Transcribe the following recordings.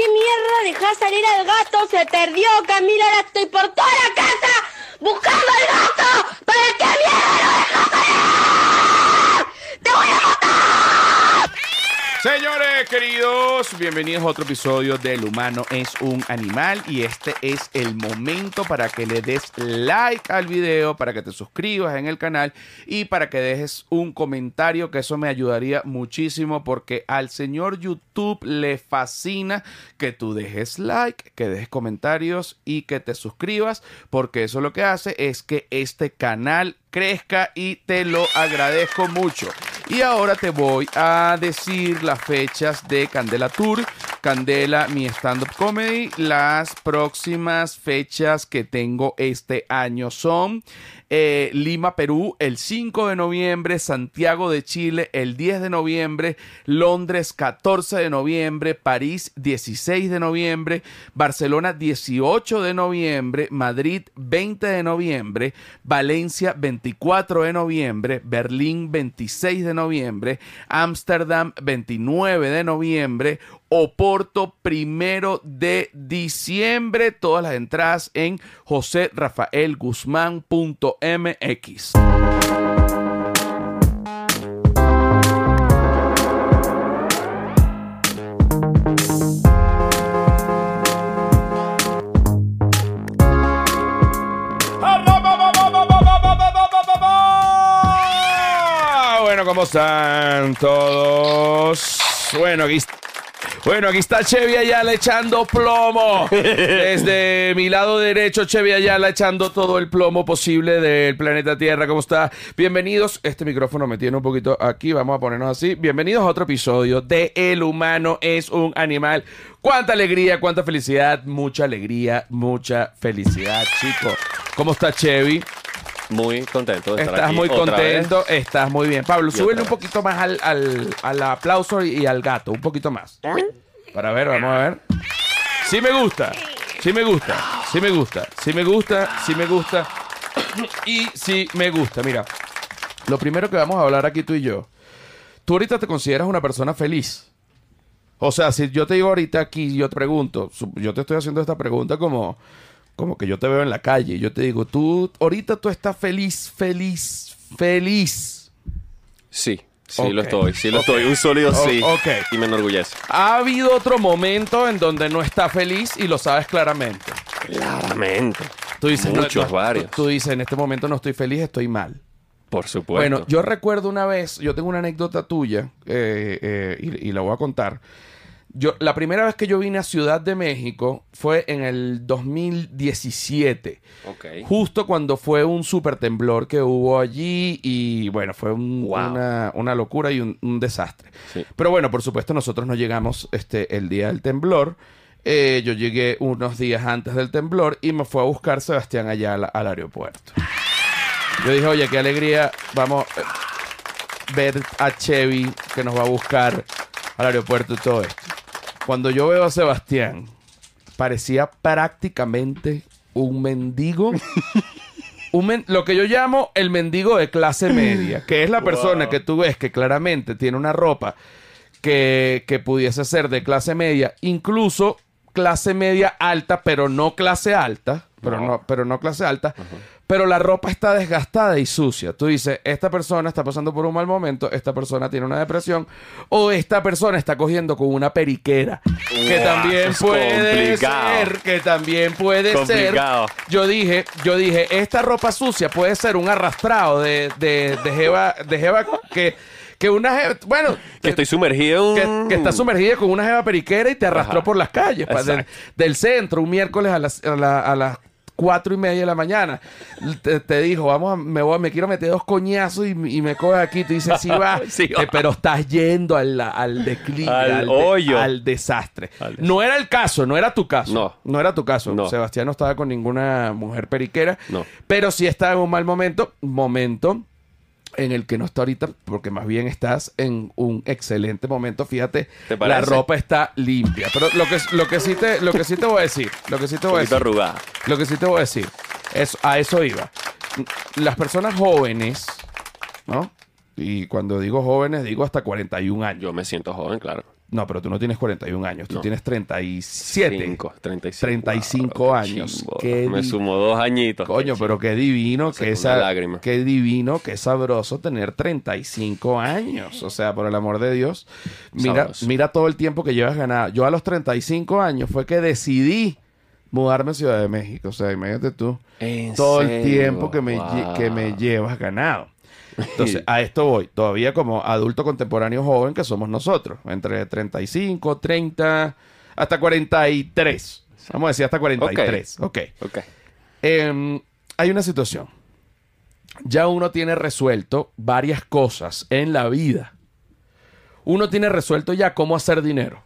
qué mierda dejás salir al gato? Se perdió, Camila, ahora estoy por toda la casa buscando gato. ¿Para qué mierda lo dejás salir? ¡Te voy a matar! Queridos, bienvenidos a otro episodio de El humano es un animal y este es el momento para que le des like al video, para que te suscribas en el canal y para que dejes un comentario que eso me ayudaría muchísimo porque al señor YouTube le fascina que tú dejes like, que dejes comentarios y que te suscribas porque eso lo que hace es que este canal crezca y te lo agradezco mucho. Y ahora te voy a decir las fechas de Candela Tour, Candela, mi stand-up comedy. Las próximas fechas que tengo este año son eh, Lima, Perú, el 5 de noviembre, Santiago de Chile, el 10 de noviembre, Londres, 14 de noviembre, París, 16 de noviembre, Barcelona, 18 de noviembre, Madrid, 20 de noviembre, Valencia, 24 de noviembre, Berlín, 26 de noviembre, Ámsterdam, 29 de noviembre, Oporto, primero de diciembre. Todas las entradas en joserrafaelguzmán.mx. Bueno, ¿cómo están todos? Bueno, aquí bueno, aquí está Chevy Ayala echando plomo. Desde mi lado derecho, Chevy Ayala echando todo el plomo posible del planeta Tierra. ¿Cómo está? Bienvenidos. Este micrófono me tiene un poquito aquí. Vamos a ponernos así. Bienvenidos a otro episodio de El humano es un animal. Cuánta alegría, cuánta felicidad. Mucha alegría, mucha felicidad, chicos. ¿Cómo está Chevy? Muy contento de estar Estás aquí muy otra contento, vez. estás muy bien. Pablo, Y súbele un poquito más al, al, al aplauso y al gato, un poquito más. Para ver, vamos a ver. Sí me gusta, sí me gusta, sí me gusta, sí me gusta, sí me gusta. Y sí me gusta. Mira, lo primero que vamos a hablar aquí tú y yo. Tú ahorita te consideras una persona feliz. O sea, si yo te digo ahorita aquí, yo te pregunto, yo te estoy haciendo esta pregunta como, como que yo te veo en la calle. Yo te digo, tú, ahorita tú estás feliz, feliz, feliz. Sí, sí lo estoy, sí lo estoy. Un sólido O- sí. ok. Y me enorgullece. Ha habido otro momento en donde no está feliz y lo sabes claramente. Claramente. Tú dices, Muchos, no, varios. Tú, tú dices, en este momento no estoy feliz, estoy mal. Por supuesto. Bueno, yo recuerdo una vez, yo tengo una anécdota tuya eh, eh, y, y la voy a contar. Yo, la primera vez que yo vine a Ciudad de México fue en el 2017. Ok. Justo cuando fue un super temblor que hubo allí y bueno, fue un- Wow. una, una locura y un, un desastre. Sí. Pero bueno, por supuesto nosotros no llegamos este, el día del temblor. Eh, yo llegué unos días antes del temblor y me fue a buscar Sebastián allá al, al aeropuerto. Yo dije, oye, qué alegría, vamos a ver a Chevy que nos va a buscar al aeropuerto y todo esto. Cuando yo veo a Sebastián, parecía prácticamente un mendigo. Un men- lo que yo llamo el mendigo de clase media, que es la persona que tú ves que claramente tiene una ropa que, que pudiese ser de clase media, incluso clase media alta, pero no clase alta, pero no, pero no clase alta, pero la ropa está desgastada y sucia. Tú dices, esta persona está pasando por un mal momento, esta persona tiene una depresión, o esta persona está cogiendo con una periquera, que también puede complicado. ser, que también puede ser. Complicado. Yo dije, yo dije, esta ropa sucia puede ser un arrastrado de, de, de jeva, de jeva que, que una jeva, bueno, Que estoy sumergido que, está sumergida con una jeva periquera y te arrastró Ajá. por las calles pa, del, Exacto. del centro un miércoles a las, a, la- a las cuatro y media de la mañana. Te, te dijo, vamos, a- me, voy, me quiero meter dos coñazos y, y me coge aquí. Tú dices, sí va, Sí va. Eh, pero estás yendo al, al declive, Al hoyo. al desastre. Al desastre. No era el caso, no era tu caso. No. No era tu caso. No. Sebastián no estaba con ninguna mujer periquera. No. Pero sí estaba en un mal momento. Momento en el que no está ahorita, porque más bien estás en un excelente momento. Fíjate, ¿Te la ropa está limpia. Pero lo que, lo que sí te, lo que sí te voy a decir, lo que sí te voy a decir, arrugada. lo que sí te voy a decir, es, a eso iba. Las personas jóvenes, ¿no? Y cuando digo jóvenes, digo hasta 41 años. Yo me siento joven, claro. No, pero tú no tienes 41 años, tú tienes 37. Cinco, 35. 35 Wow, qué años. chimbo. Qué Me sumo dos añitos. Coño, Qué pero qué divino, una esa, lágrima. qué divino, qué sabroso tener 35 años. O sea, por el amor de Dios, mira, Sabroso. mira todo el tiempo que llevas ganado. Yo a los 35 años fue que decidí mudarme a Ciudad de México. O sea, imagínate tú ¿En todo el tiempo que me, Wow. que me llevas ganado. Entonces, a esto voy. Todavía como adulto contemporáneo joven que somos nosotros. Entre 35, 30, hasta 43. Vamos a decir hasta 43. ok. Ok. Em, hay una situación. Ya uno tiene resuelto varias cosas en la vida. Uno tiene resuelto ya cómo hacer dinero.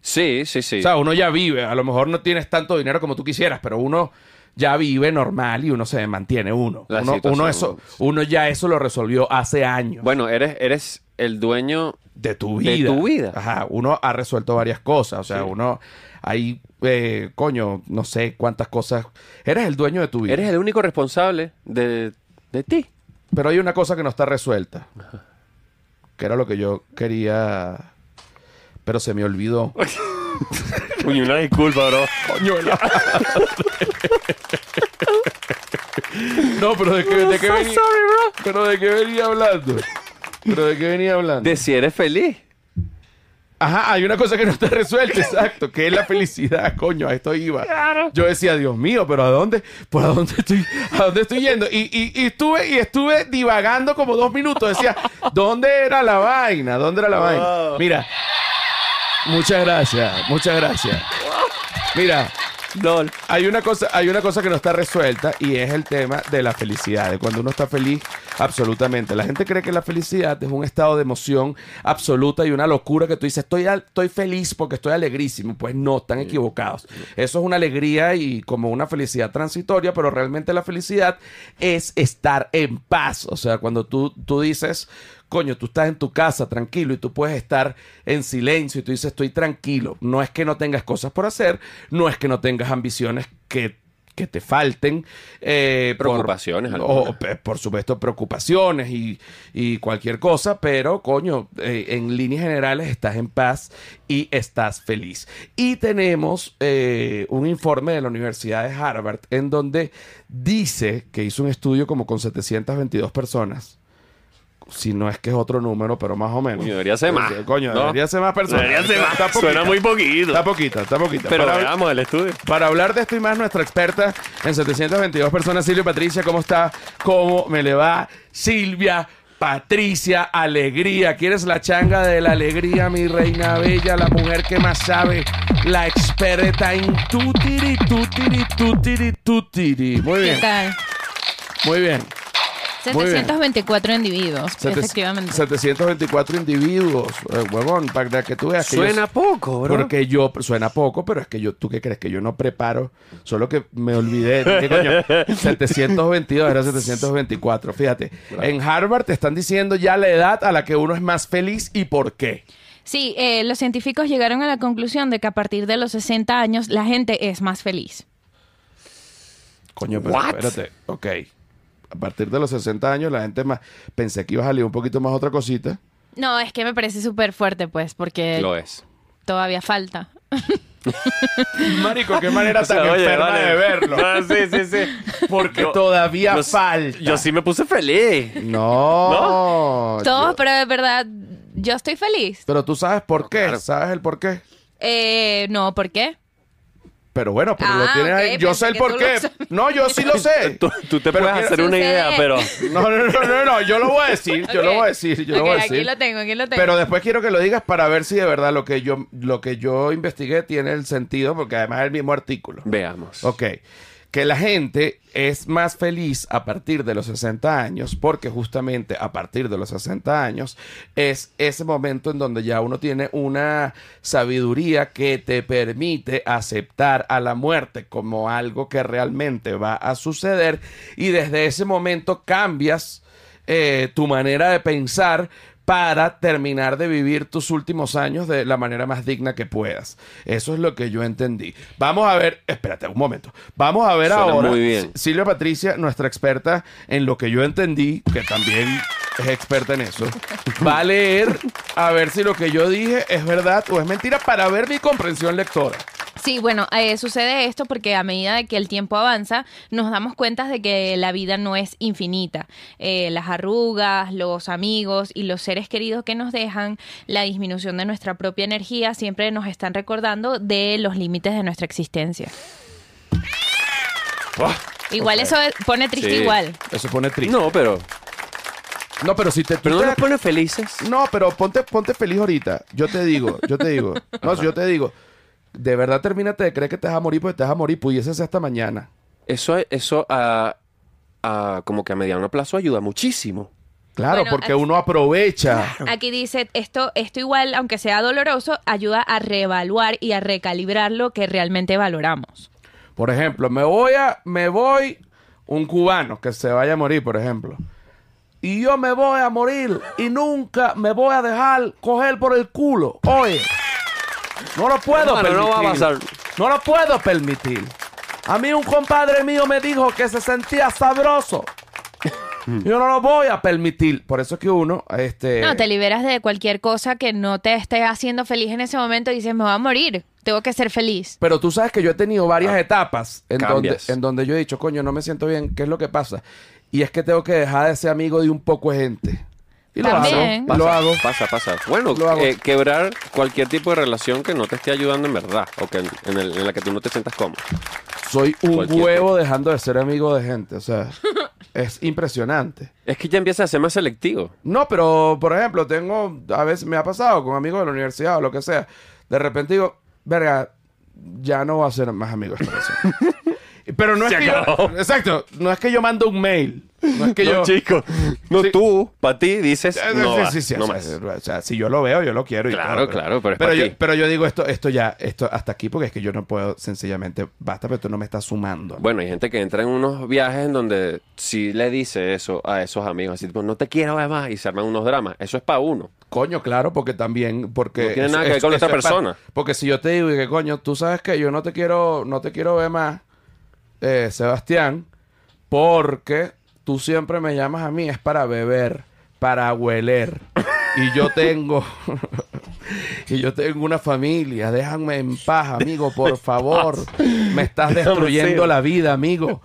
Sí, sí, sí. O sea, uno ya vive. A lo mejor no tienes tanto dinero como tú quisieras, pero uno ya vive normal y uno se mantiene uno. La Uno, eso, uno ya eso lo resolvió hace años. bueno, eres, eres el dueño. de tu de vida. tu vida. Ajá, uno ha resuelto varias cosas. O sea, Sí. uno hay, eh, coño, no sé cuántas cosas. Eres el dueño de tu vida. Eres el único responsable de, de ti. Pero hay una cosa que no está resuelta. Que era lo que yo quería. Pero se me olvidó. Uy, una disculpa, bro. Coño, la- No, pero de qué, de qué venía. Pero de qué venía hablando. Pero de qué venía hablando. De si eres feliz. Ajá, hay una cosa que no está resuelta, exacto, que es la felicidad, coño, a esto iba. Yo decía, Dios mío, pero ¿a dónde? ¿Por a dónde estoy, a dónde estoy yendo? Y, y- y estuve, y estuve divagando como dos minutos. Decía, ¿dónde era la vaina? ¿Dónde era la vaina? Mira, muchas gracias, muchas gracias. Mira, LOL. hay una cosa, hay una cosa que no está resuelta y es el tema de la felicidad, de cuando uno está feliz, absolutamente. La gente cree que la felicidad es un estado de emoción absoluta y una locura que tú dices, estoy, al- estoy feliz porque estoy alegrísimo. Pues no, están equivocados. Eso es una alegría y como una felicidad transitoria, pero realmente la felicidad es estar en paz. O sea, cuando tú, tú dices, coño, tú estás en tu casa tranquilo y tú puedes estar en silencio y tú dices, estoy tranquilo. No es que no tengas cosas por hacer, no es que no tengas ambiciones que, que te falten. eh, por- Preocupaciones, o, algunas. pe- por supuesto, preocupaciones y, y cualquier cosa, pero coño, eh, en líneas generales estás en paz y estás feliz. Y tenemos eh, un informe de la Universidad de Harvard en donde dice que hizo un estudio como con 722 personas si no es que es otro número, pero más o menos. Coño, debería ser más, Coño, ¿no? debería ser más personas. Debería ser más. Está poquita. Suena muy poquito. Está poquita, está poquita. Pero Para- veamos el estudio. para hablar de esto y más, nuestra experta en 722 personas, Silvia Patricia, ¿cómo está? ¿Cómo me le va? Silvia Patricia, alegría. ¿Quieres la changa de la alegría, mi reina bella? La mujer que más sabe, la experta en tutiri, tutiri, tutiri, tutiri. Muy ¿Qué bien, tal? muy bien. Muy bien. 724 individuos, Sete- efectivamente. 724 individuos, eh, huevón, para que tú veas que yo- Suena poco, bro. Porque yo, suena poco, pero es que yo, ¿tú qué crees? Que yo no preparo, solo que me olvidé. ¿Qué coño? 722, era 724, fíjate. En Harvard te están diciendo ya la edad a la que uno es más feliz y por qué. Sí, eh, los científicos llegaron a la conclusión de que a partir de los 60 años la gente es más feliz. Coño, pero What? espérate, ok. A partir de los 60 años la gente más... Pensé que iba a salir un poquito más otra cosita. No, es que me parece súper fuerte, pues, porque Lo es. todavía falta. Marico, qué manera O sea, tan oye, enferma vale. de verlo. Sí, sí, sí. Porque Yo- todavía yo- falta. Yo sí me puse feliz. No. Todos, yo- pero de verdad, yo estoy feliz. Pero tú sabes por qué. Claro. ¿Sabes el por qué? Eh, no, ¿por qué? Pero bueno, pero lo Ah, tienes ok, ahí. Yo sé el por qué. No, yo sí lo sé. Tú, tú te Pero puedes quiero- hacer una idea, pero... No, no, no, no, no, yo lo voy a decir, yo lo voy a decir, yo lo voy a decir. Aquí lo tengo, aquí lo tengo. Pero después quiero que lo digas para ver si de verdad lo que yo lo que yo investigué tiene el sentido, porque además es el mismo artículo. Veamos. Ok. Que la gente es más feliz a partir de los 60 años, porque justamente a partir de los 60 años es ese momento en donde ya uno tiene una sabiduría que te permite aceptar a la muerte como algo que realmente va a suceder y desde ese momento cambias eh, tu manera de pensar para terminar de vivir tus últimos años de la manera más digna que puedas. Eso es lo que yo entendí. Vamos a ver, espérate un momento. Vamos a ver Suena ahora. muy bien. Silvia Patricia, nuestra experta en lo que yo entendí, que también es experta en eso, va a leer a ver si lo que yo dije es verdad o es mentira para ver mi comprensión lectora. Sí, bueno, eh, sucede esto porque a medida de que el tiempo avanza, nos damos cuenta de que la vida no es infinita. Eh, las arrugas, los amigos y los seres queridos que nos dejan, la disminución de nuestra propia energía, siempre nos están recordando de los límites de nuestra existencia. Buah, Igual eso pone triste Sí. igual. Eso pone triste. No, pero. No, pero si te... Pero no te- pone felices. No, pero ponte, ponte feliz ahorita. Yo te digo, yo te digo. No, yo te digo. De verdad termínate de creer que te vas a morir porque te vas a morir. Pudiese ser hasta mañana. Eso, eso a, a- como que a mediano plazo ayuda muchísimo. Claro, Bueno, porque aquí- uno aprovecha. Aquí dice, esto, esto igual, aunque sea doloroso, ayuda a reevaluar y a recalibrar lo que realmente valoramos. Por ejemplo, me voy a, me voy un cubano que se vaya a morir, por ejemplo. Y yo me voy a morir y nunca me voy a dejar coger por el culo. Oye, no lo puedo Hermano, permitir. no va a pasar. No lo puedo permitir. A mí un compadre mío me dijo que se sentía sabroso. Yo no lo voy a permitir. Por eso es que uno, este... No, te liberas de cualquier cosa que no te esté haciendo feliz en ese momento y dices, me voy a morir, tengo que ser feliz. Pero tú sabes que yo he tenido varias etapas en donde, en donde yo he dicho, coño, no me siento bien, ¿qué es lo que pasa? Y es que tengo que dejar de ser amigo de un poco de gente. Y lo También. hago. y Lo hago. Pasa, pasa. Bueno, Lo hago. eh, quebrar cualquier tipo de relación que no te esté ayudando en verdad o que en, en el- en la que tú no te sientas cómodo. Soy un Cualquier huevo dejando de ser amigo de gente. O sea, es impresionante. Es que ya empieza a ser más selectivo. No, pero por ejemplo, tengo, a veces me ha pasado con amigos de la universidad o lo que sea. De repente digo, verga, ya no voy a ser más amigo de esta persona. pero no es que acabó. yo, exacto, no es que yo mando un mail. No es que yo... no, chico. No, Sí. tú, para ti, dices, Eh, no, sí, va, sí, sí, no o sea, más. o sea, si yo lo veo, yo lo quiero. y Claro, todo, claro, pero es pero pa' yo, ti. pero yo digo esto, esto ya, esto hasta aquí, porque es que yo no puedo, sencillamente, basta, pero tú no me estás sumando. Bueno, hay gente que entra en unos viajes en donde si le dice eso a esos amigos, así tipo, no te quiero ver más, y se arman unos dramas. Eso es para uno. Coño, claro, porque también, porque... No tiene nada que ver con la otra es pa- persona. porque si yo te digo y que, coño, tú sabes que yo no te quiero, no te quiero ver más, eh, Sebastián, porque tú siempre me llamas a mí, es para beber, para hueler. Y yo tengo... y yo tengo una familia, déjame en paz, amigo, por favor. Me estás destruyendo la vida, amigo.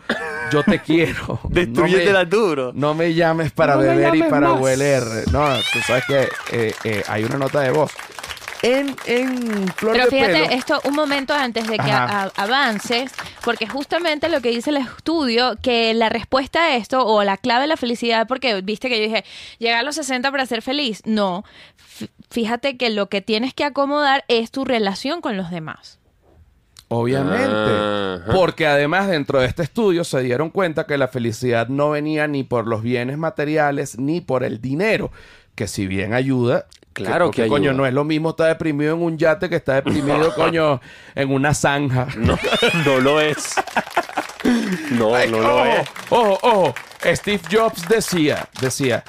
Yo te quiero. Destruyétela No me- duro. No me llames para No beber y para más. hueler. No, tú sabes que eh, eh, hay una nota de voz. En, en Flor Pero de fíjate, Pelo- esto un momento antes de que a- avances, porque justamente lo que dice el estudio, que la respuesta a esto, o la clave de la felicidad, porque viste que yo dije, llegar a los 60 para ser feliz. No, fíjate que lo que tienes que acomodar es tu relación con los demás. Obviamente. Ajá. Porque además dentro de este estudio se dieron cuenta que la felicidad no venía ni por los bienes materiales ni por el dinero. Que si bien ayuda. Claro porque, que coño, no es lo mismo estar deprimido en un yate que estar deprimido, coño, en una zanja. No, no lo es. No, Ay, no ojo, lo es. Ojo, ojo. Steve Jobs decía, decía,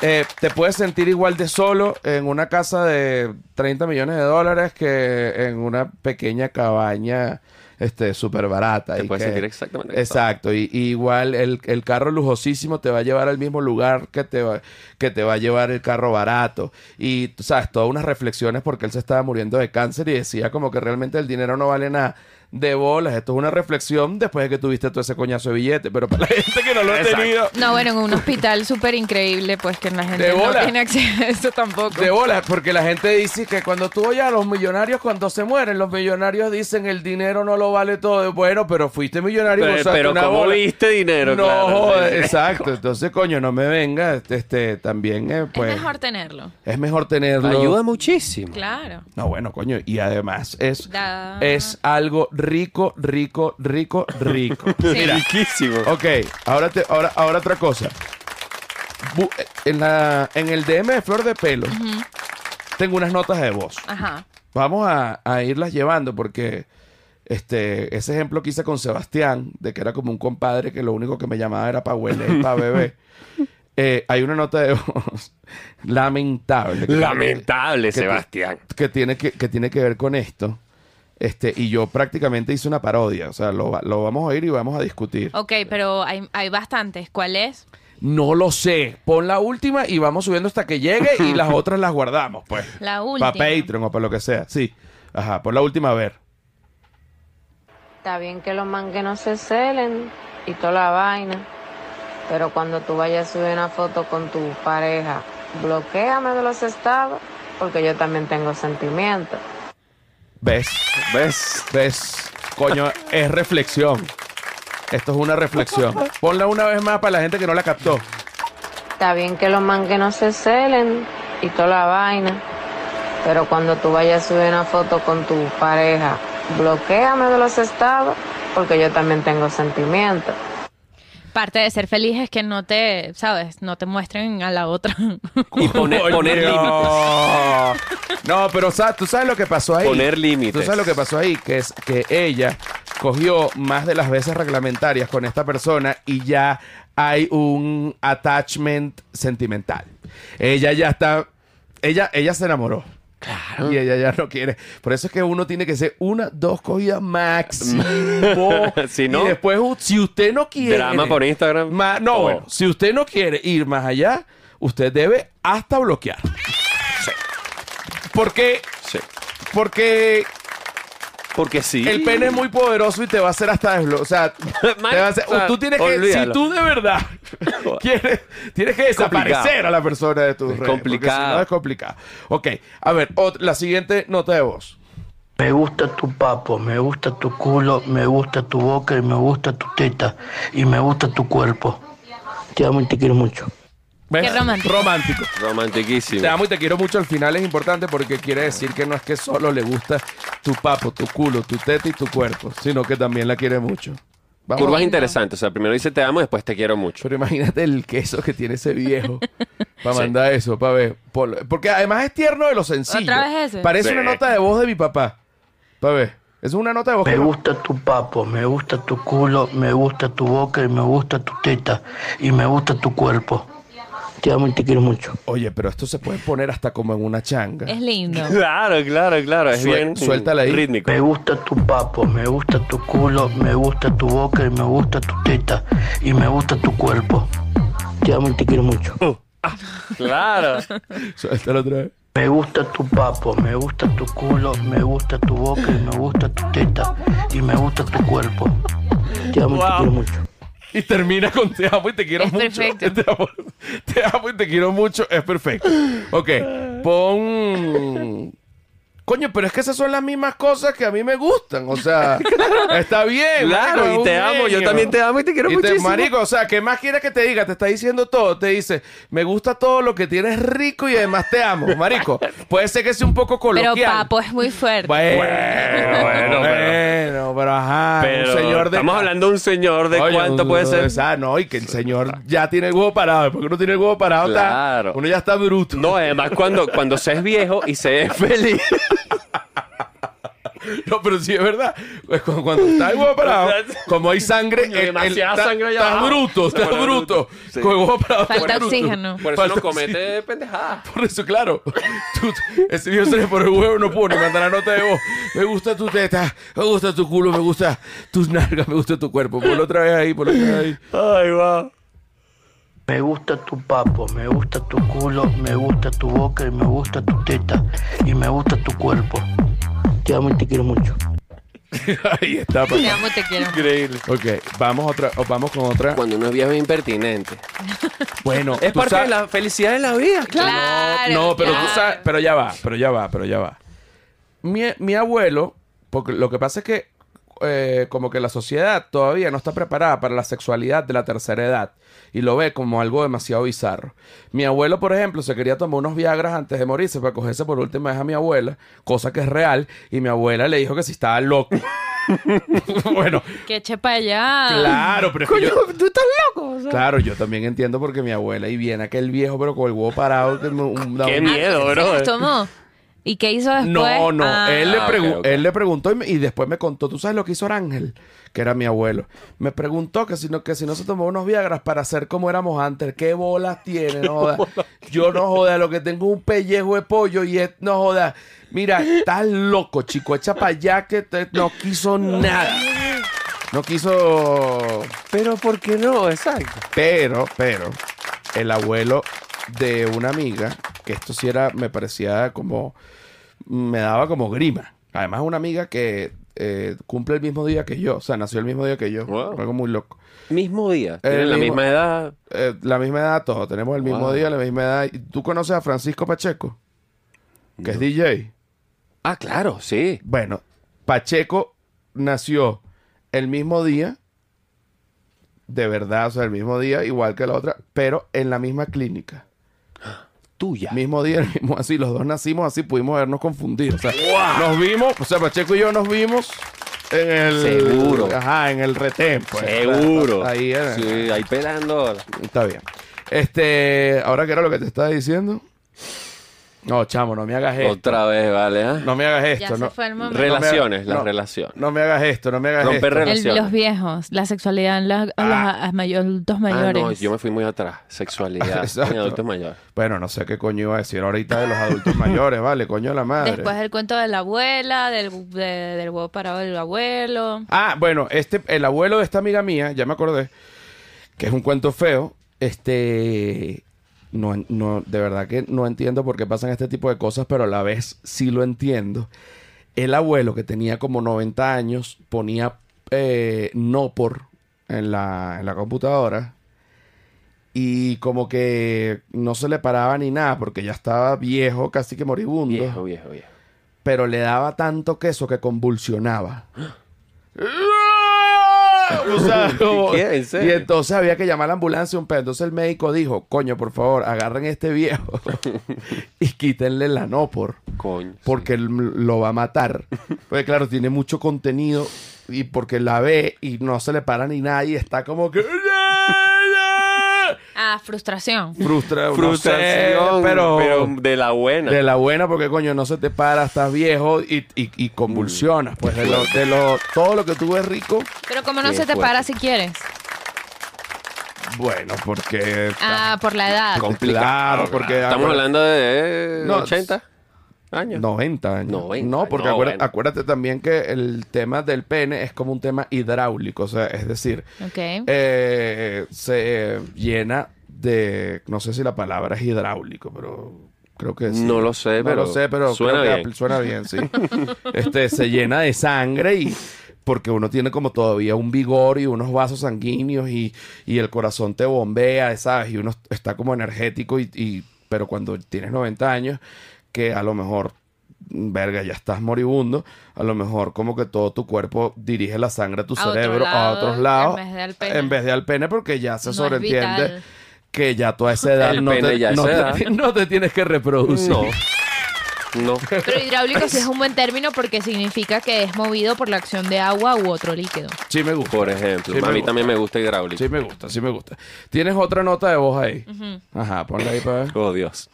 eh, te puedes sentir igual de solo en una casa de 30 millones de dólares que en una pequeña cabaña este súper barata. Te y puedes que- sentir exactamente Exacto. Y, y igual el, el carro lujosísimo te va a llevar al mismo lugar que te va, que te va a llevar el carro barato. Y, tú sabes, todas unas reflexiones porque él se estaba muriendo de cáncer y decía como que realmente el dinero no vale nada de bolas. Esto es una reflexión después de que tuviste todo ese coñazo de billete. Pero para la gente que no lo ha Exacto. tenido... No, bueno, en un hospital súper increíble, pues que la gente De no tiene acceso a eso tampoco. De bolas, porque la gente dice que cuando tú oyes a los millonarios, cuando se mueren, los millonarios dicen el dinero no lo vale todo. Bueno, pero fuiste millonario y Pero, gozaste pero una ¿cómo bola. viste dinero? No, Claro, exacto. Entonces, coño, no me venga. Este, este, también, eh, pues. es mejor tenerlo. es mejor tenerlo. Ayuda muchísimo. Claro. No, bueno, coño. Y además es, Da- es algo rico, rico, rico, rico. Mira, Riquísimo. ok, ahora, te, ahora, ahora otra cosa. Bu- en, la, en el DM de Flor de Pelo, tengo unas notas de voz. Ajá. Vamos a, a irlas llevando porque este, ese ejemplo que hice con Sebastián, de que era como un compadre que lo único que me llamaba era para huele y para. Eh, hay una nota de voz lamentable. que- Lamentable, que- Sebastián. Que tiene que, que tiene que ver con esto. Este, y yo prácticamente hice una parodia. O sea, lo, va- lo vamos a oír y vamos a discutir. Ok, pero hay, hay bastantes. ¿Cuál es? No lo sé. Pon la última y vamos subiendo hasta que llegue y las otras las guardamos, pues. La última. Para Patreon o para lo que sea. Sí. Ajá, pon la última a ver. Está bien que los mangues no se celen y toda la vaina, pero cuando tú vayas a subir una foto con tu pareja, bloqueame de los estados, porque yo también tengo sentimientos. ¿Ves? ¿Ves? ¿Ves? Coño, es reflexión. Esto es una reflexión. Ponla una vez más para la gente que no la captó. Está bien que los mangues no se celen y toda la vaina, pero cuando tú vayas a subir una foto con tu pareja, bloqueame de los estados, porque yo también tengo sentimientos. Parte de ser feliz es que no te, ¿sabes? No te muestren a la otra. Y poner, poner límites. No, pero sa- tú sabes lo que pasó ahí. Poner límites. Tú sabes lo que pasó ahí, que es que ella cogió más de las veces reglamentarias con esta persona y ya hay un attachment sentimental. Ella ya está, ella, ella se enamoró. Claro. Y ella ya no quiere. Por eso es que uno tiene que ser una, dos cogidas máximo. Si no, y después, si usted no quiere. Drama por Instagram. No, Oh. bueno, si usted no quiere ir más allá, usted debe hasta bloquear. Porque, Sí. porque Porque sí. el pene es muy poderoso y te va a hacer hasta desblo- O sea, te va a hacer- o sea, tú tienes que. Si tú de verdad quieres, tienes que desaparecer complicado. a la persona de tus Es redes. porque complicado. si no es complicado. Ok, a ver, ot- la siguiente nota de voz. Me gusta tu papo, me gusta tu culo, me gusta tu boca y me gusta tu teta y me gusta tu cuerpo. Te amo y te quiero mucho. ¿Ves? Qué romántico. Romántico. Romantiquísimo. Te amo y te quiero mucho al final es importante porque quiere decir que no es que solo le gusta tu papo, tu culo, tu teta y tu cuerpo, sino que también la quiere mucho. Vamos. Curvas interesantes. O sea, primero dice te amo, después te quiero mucho. Pero imagínate el queso que tiene ese viejo para Sí. mandar eso, para ver. Por- porque además es tierno de lo sencillo. ¿Otra vez ese? Parece Sí. una nota de voz de mi papá. Para ver. Es una nota de voz Me que gusta tu papo, me gusta tu culo, me gusta tu boca y me gusta tu teta y me gusta tu cuerpo. Te amo y te quiero mucho. Oye, pero esto se puede poner hasta como en una changa. Es lindo. Claro, claro, claro. Es Suel- bien suéltala ahí. rítmico. Me gusta tu papo, me gusta tu culo, me gusta tu boca y me gusta tu teta y me gusta tu cuerpo. Te amo y te quiero mucho. Claro. Suéltalo otra vez. Me gusta tu papo, me gusta tu culo, me gusta tu boca y me gusta tu teta y me gusta tu cuerpo. Te amo y te Wow. quiero mucho. Y termina con te amo y te quiero Es mucho. perfecto. Te amo, te amo y te quiero mucho. Es perfecto. Ok. Pon. Coño, pero es que esas son las mismas cosas que a mí me gustan. O sea, está bien. Claro, marico, y te amo, yo también te amo y te quiero Y muchísimo. marico, o sea, ¿qué más quieres que te diga? Te está diciendo todo. Te dice, me gusta todo lo que tienes rico y además te amo. Marico, puede ser que sea un poco Pero coloquial. papo es muy fuerte. Bueno, Bueno, bueno, pero- pero, ajá. Pero un señor de estamos hablando de un señor de Oye, cuánto un- puede ser. Ah, no, y que el señor ya tiene el huevo parado. Porque uno tiene el huevo parado, está- Claro. uno ya está bruto. No, además cuando, cuando se es viejo y se es feliz. No, pero sí es verdad. Pues cuando, cuando está el huevo parado, como hay sangre, coño, demasiada está- sangre allá abajo. bruto, estás Bueno, bruto. sí. Con el huevo parado. Falta bruto. oxígeno. Por eso Falta no comete pendejadas. Por eso, claro. Tú- ese viejo se le por el huevo no pudo ni mandar la nota de voz. Me gusta tu teta, me gusta tu culo, me gusta tus nalgas, me gusta tu cuerpo. Ponlo otra vez ahí, ponlo otra vez ahí. Ay, va. Me gusta tu papo, me gusta tu culo, me gusta tu boca y me gusta tu teta y me gusta tu cuerpo. Te amo y te quiero mucho. Ahí está, papá. Te amo, te quiero. Increíble. Ok, vamos, otra, o vamos con otra. Cuando uno es viejo es impertinente. Bueno, Es tú parte de sabes- la felicidad de la vida. Claro. No, pero tú claro. sabes, pero ya va, pero ya va, pero ya va. Mi, mi abuelo, porque lo que pasa es que eh, como que la sociedad todavía no está preparada para la sexualidad de la tercera edad y lo ve como algo demasiado bizarro. Mi abuelo, por ejemplo, se quería tomar unos Viagras antes de morirse para cogerse por última vez a mi abuela, cosa que es real, y mi abuela le dijo que si estaba loco. bueno, Que eche para allá. claro, pero es que yo, tú estás loco. o sea. Claro, yo también entiendo porque mi abuela y viene aquel viejo, pero con el huevo parado. Que me- un- da Qué un- miedo, ¿Se bro. tomó? ¿Y qué hizo después? No, no. Ah. él, le Ah, él le preguntó y, me- y después me contó. ¿Tú sabes lo que hizo Ángel? Que era mi abuelo. Me preguntó que si no, que si no se tomó unos Viagras para ser como éramos antes. ¿Qué bolas tiene? No joda. Yo no joda. Lo que tengo es un pellejo de pollo y es, no joda. Mira, estás loco, chico. Echa para allá que te- no quiso nada. No quiso Pero ¿por qué no? Exacto. pero, pero, el abuelo de una amiga, que esto sí era, me parecía como, me daba como grima. Además, una amiga que eh, cumple el mismo día que yo, o sea, nació el mismo día que yo. Wow. Algo muy loco. Mismo día. Tienen la mismo- misma edad. Eh, la misma edad, todos tenemos el mismo Wow. día, la misma edad. ¿Y ¿Tú conoces a Francisco Pacheco? Que es DJ. Ah, claro, sí. Bueno, Pacheco nació el mismo día, de verdad, o sea, el mismo día, igual que la otra, pero en la misma clínica. Tuya. Mismo día, el mismo así, los dos nacimos así, pudimos habernos confundido. O sea, nos vimos, o sea, Pacheco y yo nos vimos en el. Seguro. Ajá, en el retén, pues. Seguro. Ahí era. Sí, ahí pelando. Está bien. Este, ahora que era lo que te estaba diciendo. No, chamo, no me hagas esto. Otra vez, ¿vale? ah? No me hagas Ya esto. se no, fue el momento. Relaciones, no, las no. relaciones. no me hagas esto, no me hagas Romper esto. El- relaciones. los viejos, la sexualidad en Ah. los mayor- adultos Ah, mayores. no, yo me fui muy atrás. Sexualidad en adultos mayores. Bueno, no sé qué coño iba a decir ahorita de los adultos mayores, vale, coño de la madre. Después del cuento de la abuela, del, de- del huevo parado del abuelo. Ah, bueno, este, el abuelo de esta amiga mía, ya me acordé, que es un cuento feo, este, no, no, de verdad que no entiendo por qué pasan este tipo de cosas, pero a la vez sí lo entiendo. El abuelo que tenía como 90 años ponía eh, no por en la, en la computadora y como que no se le paraba ni nada porque ya estaba viejo, casi que moribundo Viejo, viejo, viejo. pero le daba tanto queso que convulsionaba. O sea, como- ¿Qué? ¿En serio? Y entonces había que llamar a la ambulancia un pedo. Entonces el médico dijo, coño, por favor, agarren a este viejo y quítenle la no por, Coño. porque él lo va a matar. Porque claro, tiene mucho contenido y porque la ve y no se le para ni nada y está como que... Ah, frustración. Frustra, Frustración, pero, pero de la buena. de la buena porque coño no se te para, estás viejo y, y, y convulsionas. Pues de lo, de lo, todo lo que tú ves rico, Pero como no se te fuerte. para si quieres. bueno, porque... Ah, por la edad. Complicado. Claro, porque... Estamos hablando de eh, No, 80 años. 90 años. 90, no, porque no, acuérdate, bueno. acuérdate también que el tema del pene es como un tema hidráulico. O sea, es decir, Ok. eh, se llena de... No sé si la palabra es hidráulico, pero... Creo que sí. No lo sé, No pero lo sé, pero suena creo que bien. suena bien, sí. este, se llena de sangre y porque uno tiene como todavía un vigor y unos vasos sanguíneos y, y el corazón te bombea, ¿sabes? Y uno está como energético y, y- pero cuando tienes 90 años, que a lo mejor, verga, ya estás moribundo, a lo mejor como que todo tu cuerpo dirige la sangre a tu A otro cerebro a lado, otros lados en vez de al pene. en vez de al pene porque ya se No sobreentiende que ya tú a esa edad no, te, ya no esa te- edad. no te tienes que reproducir. No. No. Pero hidráulico sí es un buen término porque significa que es movido por la acción de agua u otro líquido. Sí me gusta. Por ejemplo. Sí, a mí gusta. también me gusta hidráulico. Sí me gusta, sí me gusta. ¿Tienes otra nota de voz ahí? Ajá, ponla ahí para ver. Oh, Dios.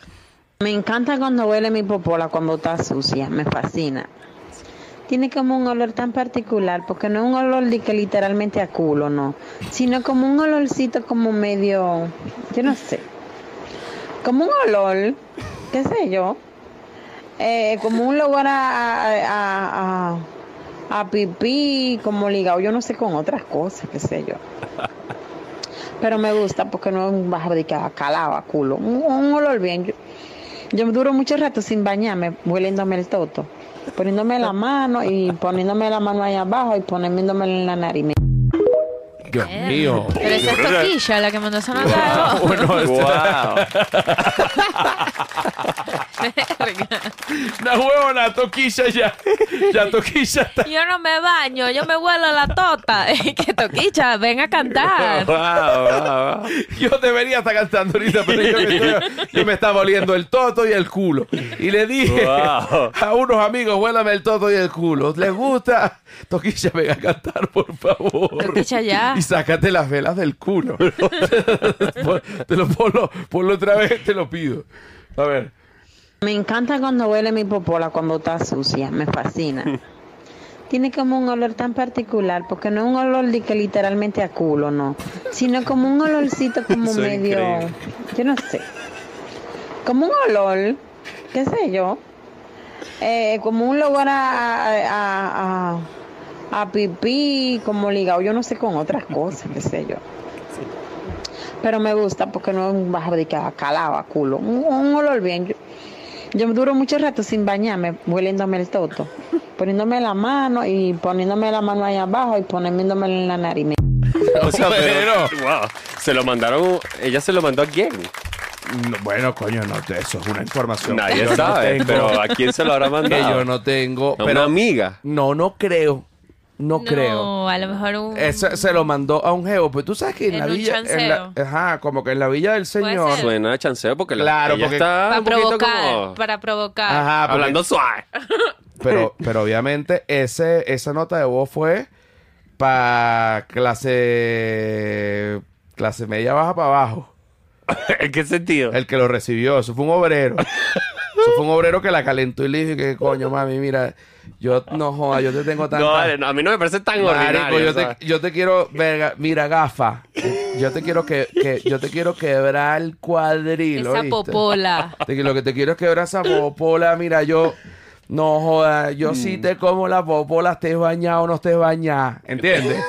Me encanta cuando huele mi popola cuando está sucia, me fascina. Tiene como un olor tan particular, porque no es un olor de que literalmente a culo, no, sino como un olorcito como medio, yo no sé, como un olor, qué sé yo, eh, como un lugar a, a, a, a pipí, como ligado, yo no sé con otras cosas, qué sé yo. Pero me gusta porque no es un bajo de que a calado, a culo, un, un olor bien. Yo, yo duro mucho rato sin bañarme, hueliéndome el toto, poniéndome la mano y poniéndome la mano ahí abajo y poniéndome en la nariz. Dios mío. Pero esa es Toquilla la que mandó esa nota de voz. Bueno, Wow. una huevona, toquilla ya. Ya toquilla está. Yo no me baño, yo me huelo la tota. que Toquicha, ven a cantar. Wow, wow, wow. Yo debería estar cantando ahorita, pero yo me, estoy- yo me estaba oliendo el toto y el culo. Y le dije Wow. a unos amigos, huélame el toto y el culo. ¿Les gusta? Toquilla, ven a cantar, por favor. Toquilla, ya. Y sácate las velas del culo. te lo ponlo, ponlo otra vez, te lo pido. A ver. Me encanta cuando huele mi popola cuando está sucia, me fascina. Tiene como un olor tan particular, porque no es un olor de que literalmente a culo, no, sino como un olorcito como medio, increíble. yo no sé, como un olor, qué sé yo, eh, como un olor a, a, a, a pipí, como ligado, yo no sé con otras cosas, qué sé yo. Pero me gusta porque no es un bajo de que a calado, a culo, un, un olor bien. Yo, yo duro mucho rato sin bañarme, hueliéndome el toto, poniéndome la mano y poniéndome la mano ahí abajo y poniéndome en la nariz. O sea, pero, Pero- wow, se lo mandaron, ella se lo mandó a quién? No, bueno, coño, no, eso es una información. Nadie que no sabe, tengo, pero ¿a quién se lo habrá que mandado? yo no tengo. ¿A pero una amiga? No, no creo. No, creo. No, a lo mejor un... Se lo mandó a un geo, pues tú sabes que en, En la un villa, en la- ajá, como que en la villa del Puede señor, ser. Suena de chanceo porque la- Claro, ella porque- está para un poquito provocar, como para provocar. ajá, porque- hablando suave. pero, pero obviamente ese, esa nota de voz fue para clase clase media baja para abajo. ¿En qué sentido? El que lo recibió, eso fue un obrero. Eso fue un obrero que la calentó y le dije que coño, mami, mira, yo no joda, yo te tengo tanta No, vale, no, a mí no me parece tan Marico, ordinario. yo, te, yo te quiero, verga, mira, gafa. Yo te quiero que, que- yo te quiero quebrar el cuadril. Esa ¿oíste? popola. Te- lo que te quiero es quebrar esa popola. Mira, yo no joda, yo Mm. sí te como la popola, estés bañado o no estés bañada. ¿Entiendes?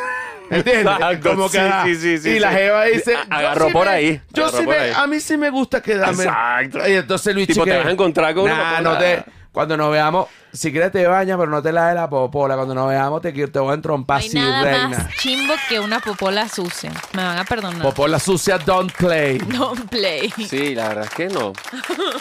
¿Entiendes? Exacto, Como que, sí, sí, sí, sí, y la sí. jeva dice. Yo agarró sí por me- ahí, Yo agarró sí por me- ahí. a mí sí me gusta quedarme. Exacto. Y entonces Luis Tipo, te que- vas a encontrar con una Nah, popola. no te, cuando nos veamos, si quieres te bañas, pero no te laves la popola. Cuando nos veamos te, quiero- te voy a No entrompar hay así, nada reina. más chimbo que una popola sucia. Me van a perdonar. Popola sucia, don't play. Don't play. Sí, la verdad es que no.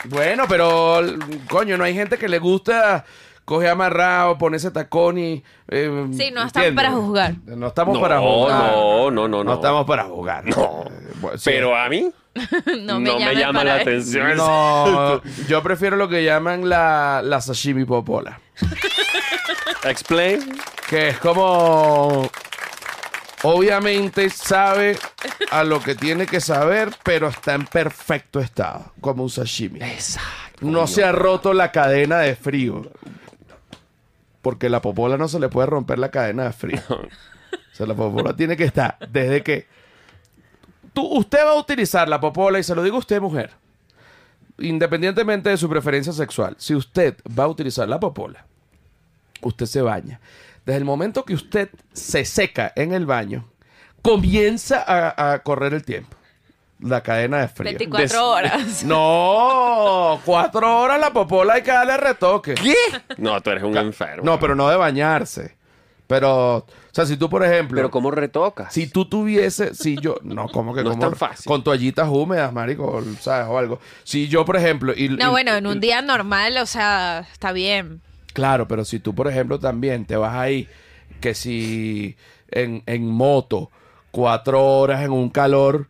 Bueno, pero coño, no hay gente que le gusta coger amarrado, ponerse tacón y. eh, Sí, no estamos ¿entiendes? para juzgar. No estamos No, para jugar. no, no, no, no. estamos para jugar. No. Eh, bueno, sí. Pero a mí No me, llama la ver. atención. No, yo prefiero lo que llaman la, la sashimi popola. Explain. Que es como. Obviamente sabe a lo que tiene que saber, pero está en perfecto estado, como un sashimi. Exacto. No se ha roto la cadena de frío. Porque la popola no se le puede romper la cadena de frío. O sea, la popola tiene que estar desde que... Tú, usted va a utilizar la popola, y se lo digo a usted, mujer, independientemente de su preferencia sexual, si usted va a utilizar la popola, usted se baña. Desde el momento que usted se seca en el baño, comienza a, a correr el tiempo. La cadena de frío. 24 Des- horas. No, cuatro horas la popola hay que darle retoque. ¿Qué? No, tú eres un enfermo. No, pero no de bañarse. Pero, o sea, si tú, por ejemplo, Pero ¿cómo retocas? si tú tuvieses, si yo, no, como que No es como- tan fácil. con toallitas húmedas, marico, ¿sabes? O algo. Si yo, por ejemplo, y, No, y- bueno, en y- un día normal, o sea, está bien. Claro, pero si tú, por ejemplo, también te vas ahí, que si en, en moto, cuatro horas en un calor,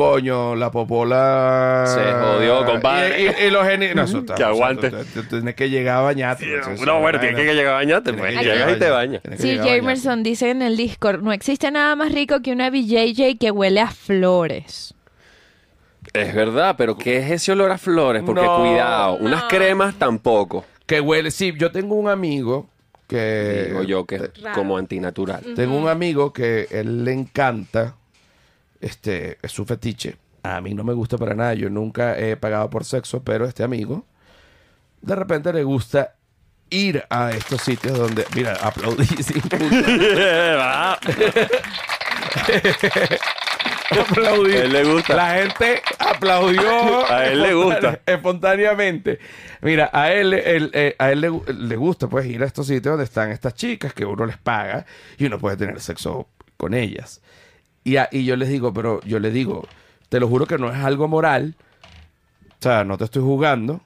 coño, la popola... Se jodió, compadre. Y, y- y los geni- no, eso está- Que o sea, aguante. tú- tú- tú Tienes que llegar a bañarte. pues, No, bueno, tienes que llegar a bañarte. Pues llegas llegar y te bañas. Sí. Jamerson dice en el Discord, no existe nada más rico que una BJJ que huele a flores. Es verdad, pero ¿qué es ese olor a flores? Porque No. cuidado, unas cremas tampoco. Que huele, sí, yo tengo un amigo que... Digo yo que es Raro. como antinatural. Tengo un amigo que él le encanta, este, es su fetiche. A mí no me gusta para nada, yo nunca he pagado por sexo, pero este amigo, de repente le gusta ir a estos sitios donde, mira, aplaudí sin aplaudí. A él le gusta. La gente aplaudió. A él le gusta. Espontáneamente. Mira, a él, él, eh, a él le, le gusta pues ir a estos sitios donde están estas chicas que uno les paga y uno puede tener sexo con ellas. Y, a- y yo les digo, pero yo les digo, te lo juro que no es algo moral. O sea, no te estoy juzgando.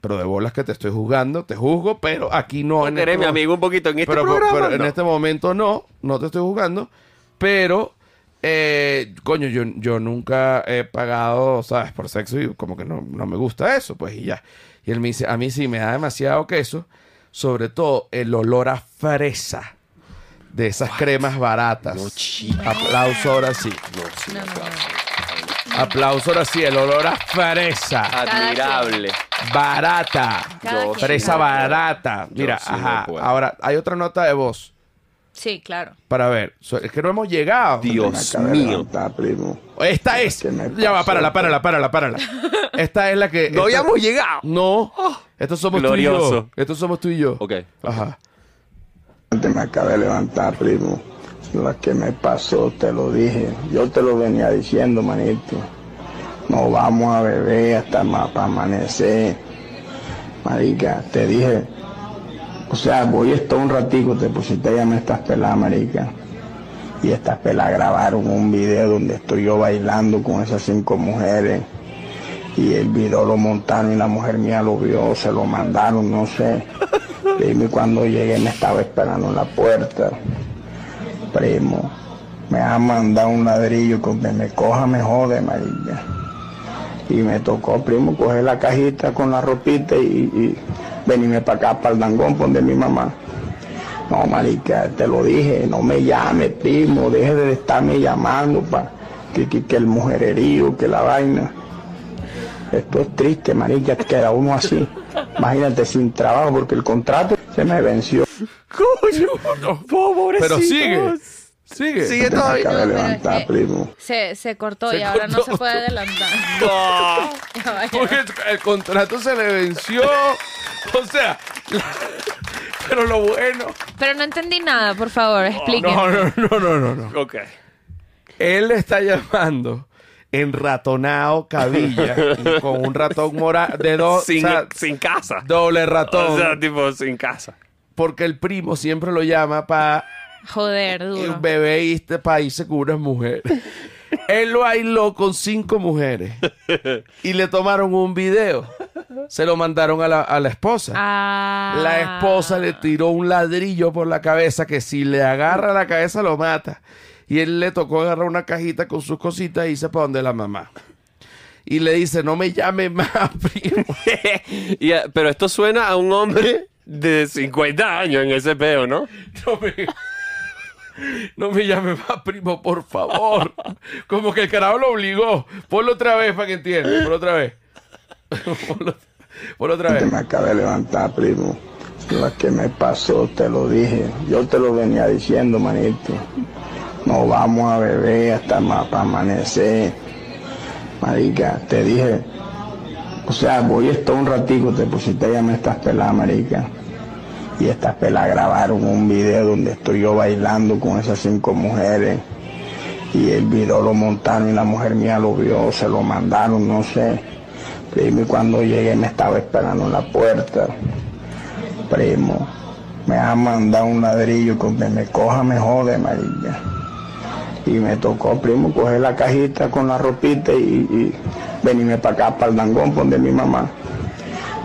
Pero de bolas que te estoy juzgando, te juzgo, pero aquí no. en este mi amigo un poquito en este pero, programa. pero en no. este momento no, no te estoy jugando. Pero, eh, coño, yo, yo nunca he pagado, ¿sabes? Por sexo y como que no, no me gusta eso, pues y ya. Y él me dice, a mí sí me da demasiado queso, sobre todo el olor a fresa de esas cremas baratas. No. Aplauso ahora sí. No, sí, No, no, no. Aplauso ahora sí, el olor a fresa. Admirable. Barata. Yo. Fresa barata. Mira, sí ajá. Ahora, hay otra nota de voz Sí, claro. para ver. Es que no hemos llegado. Dios mío. levantar, primo. Esta es. ¿Qué me Ya va, párala, párala, párala, párala. Esta es la que. No habíamos llegado. No. Estos somos tú y Glorioso. yo. Estos somos tú y yo. Ok. Ajá. Me acabé de levantar, primo. Lo que me pasó, te lo dije. Yo te lo venía diciendo, manito. No vamos a beber hasta más para amanecer. Marica, te dije. O sea, voy a estar un ratico, te pusiste a llamar a estas peladas, marica. Y estas peladas grabaron un video donde estoy yo bailando con esas cinco mujeres. Y el video lo montaron y la mujer mía lo vio, se lo mandaron, no sé. Primo, y cuando llegué me estaba esperando en la puerta. Primo, me ha mandado un ladrillo que donde me coja me jode, marica. Y me tocó, primo, coger la cajita con la ropita y, y venirme para acá, para el dangón, donde mi mamá. No, marica, te lo dije, no me llame, primo, deje de estarme llamando para que, que, que el mujererío, que la vaina. Esto es triste, marica, queda uno así. Imagínate, sin trabajo, porque el contrato se me venció. Coño. Pero sigue. Sigue. Sigue todavía. levantar, primo. Se, se cortó Se y ahora no se puede adelantar. No. Porque el contrato se le venció. O sea, la- pero lo bueno. Pero no entendí nada, por favor, explíqueme. No, no, no, no, no, no. Ok. Él le está llamando enratonado cabilla con un ratón mora de dos. Sin, o sea, sin casa. doble ratón. O sea, tipo, sin casa. porque el primo siempre lo llama para Joder, duro. bebé y este país se cubre mujeres. Él lo bailó con cinco mujeres y le tomaron un video. Se lo mandaron a la, a la esposa. Ah. La esposa le tiró un ladrillo por la cabeza que si le agarra la cabeza lo mata. Y él le tocó agarrar una cajita con sus cositas y irse para donde la mamá. Y le dice, no me llame más, primo. Eh, pero esto suena a un hombre de 50 años en ese peo, ¿no? No me, no me llame más, primo, por favor. Como que el carajo lo obligó. Ponlo otra vez para que entienda. Ponlo otra vez. Ponlo, ponlo otra Te vez. me acabé de levantar, primo. Lo que me pasó, te lo dije. Yo te lo venía diciendo, manito. No vamos a beber hasta más para amanecer. Marica, te dije. O sea, voy a estar un ratico, te pusiste a llamar a estas peladas, marica. Y estas peladas grabaron un video donde estoy yo bailando con esas cinco mujeres. Y el video lo montaron y la mujer mía lo vio, se lo mandaron, no sé. Primo, y cuando llegué me estaba esperando en la puerta. Primo, me ha mandado un ladrillo que donde me coja me jode, marica. Y me tocó, primo, coger la cajita con la ropita y, y venirme para acá, para el dangón, donde mi mamá.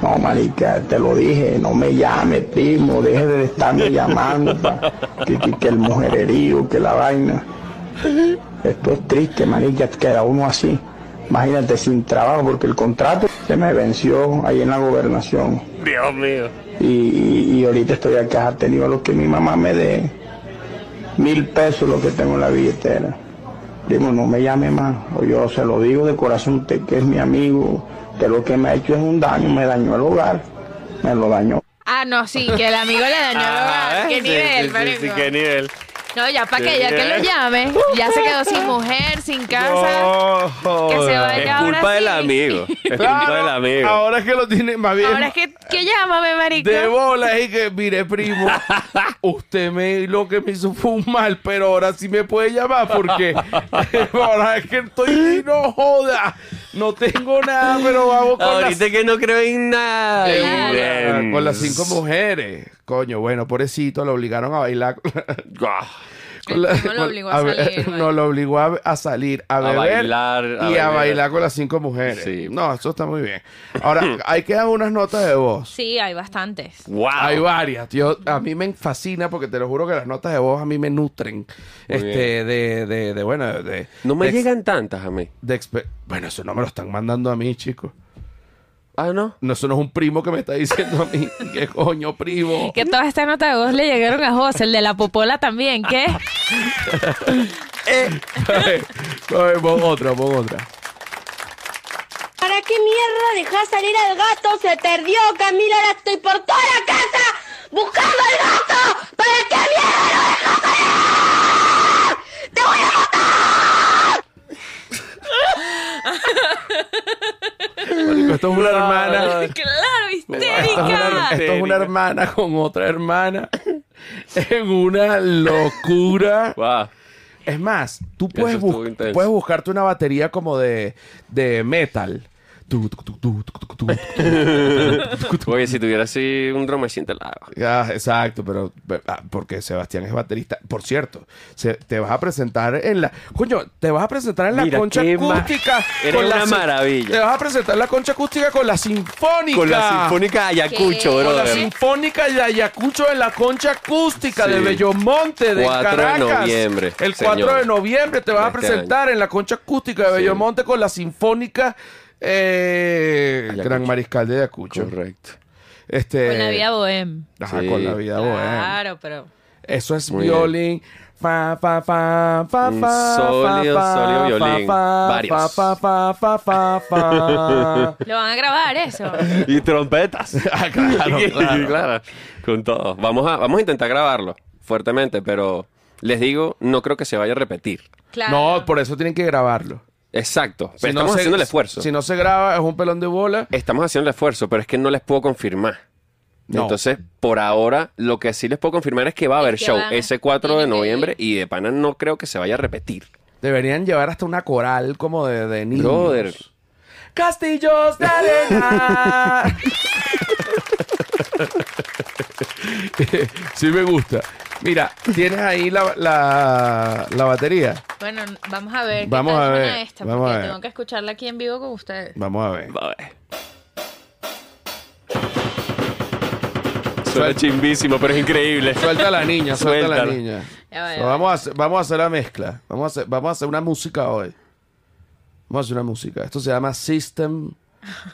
No, marica, te lo dije, no me llame, primo, deje de estarme llamando para que, que- que el mujererío, que la vaina. Esto es triste, marica, queda uno así. Imagínate, sin trabajo, porque el contrato se me venció ahí en la gobernación. Dios mío. Y, y- y ahorita estoy acá, tenido lo que mi mamá me dé. Mil pesos lo que tengo en la billetera. Primo, no me llame más. O yo se lo digo de corazón, usted que es mi amigo, que lo que me ha hecho es un daño, me dañó el hogar. Me lo dañó. Ah, no, sí, que el amigo le dañó el hogar. Ajá, ¿Qué ¿eh? sí, nivel, sí, sí, sí, qué nivel. No, ya para ¿Qué que ya que lo llame, ya se quedó sin mujer, sin casa. No, que se vaya Es ahora culpa del sí. amigo. Es Claro, culpa del amigo. Ahora es que lo tiene más bien. Ahora es que, que llámame, marico. De bola y que, mire, primo, usted me lo que me hizo fue un mal, pero ahora sí me puede llamar porque ahora es que estoy, no joda, no tengo nada, pero vamos con Ahorita las, que no creo en nada. Claro. con las cinco mujeres. Coño, bueno, pobrecito, lo obligaron a bailar. El primo lo obligó a salir, No, lo obligó a, salir, a, beber bailar, a y a bailar con las cinco mujeres. Sí. No, eso está muy bien. Ahora, ahí quedan unas notas de voz. Sí, hay bastantes. Wow. Hay varias, tío. A mí me fascina porque te lo juro que las notas de voz a mí me nutren. este, de, de, de, bueno, de. No me de llegan tantas a mí. de bueno, eso no me lo están mandando a mí, chicos. Ah, ¿no? No, eso no es un primo que me está diciendo a mí. ¿Qué coño, primo? Que todas estas notas de voz le llegaron a José, el de la popola también. ¿Qué? A ver, a ver, pon otra, pon otra. qué mierda dejás salir al gato? Se perdió, Camila, ahora estoy por toda la casa buscando al gato. ¿Para qué mierda lo dejas salir? ¡Te voy a matar! Marico, esto es una hermana. Claro, Esto es, una, histérica. esto es una hermana con otra hermana en una locura. Wow. Es más, tú puedes, bus- puedes buscarte una batería como de, de metal. Oye, si tuviera así un drama te la hago. Exacto, pero porque Sebastián es baterista. Por cierto, te vas a presentar en la. Coño, te vas a presentar en la concha acústica. Con la, maravilla. Te vas a presentar en la concha acústica con la sinfónica. Con la sinfónica de Ayacucho, ¿Qué? bro. Con la sinfónica de Ayacucho en la concha acústica de Bellomonte, de 4 Caracas. De noviembre. El 4 de noviembre te vas a presentar en la concha acústica de Bellomonte con la sinfónica eh. Gran Mariscal de Ayacucho. Correcto. Este, Con la vida bohem. Ajá, Sí. con la vida bohemia. Claro, pero... Eso es Muy violín. Fa, fa, fa, fa, Un fa, sólido, fa, sólido fa, violín. fa, Varios. Fa, fa, fa, fa, fa, Lo van a grabar eso. Y trompetas. Ah, claro, claro. Claro, Con todo. Vamos a, vamos a intentar grabarlo fuertemente, pero les digo, no creo que se vaya a repetir. Claro. No, por eso tienen que grabarlo. Exacto. Pero Si no estamos se- haciendo el esfuerzo. Si no se graba, es un pelón de bola. Estamos haciendo el esfuerzo, pero es que no les puedo confirmar. No. Entonces, por ahora, lo que sí les puedo confirmar es que va a haber que show ese 4 de noviembre y de pana no creo que se vaya a repetir. Deberían llevar hasta una coral como de, de niños. Brother. Castillos de arena. sí me gusta. Mira, tienes ahí la, la, la batería. Bueno, vamos a ver. qué Vamos tal a suena ver, Esta, vamos porque a ver. tengo que escucharla aquí en vivo con ustedes. Vamos a ver. Va a ver. Suena chimbísimo, pero es increíble. Suelta a la niña, suelta a la Suéltala. niña. Ya va, ya So, va. vamos, a hacer, vamos a hacer la mezcla. Vamos a hacer, vamos a hacer una música hoy. Vamos a hacer una música. Esto se llama System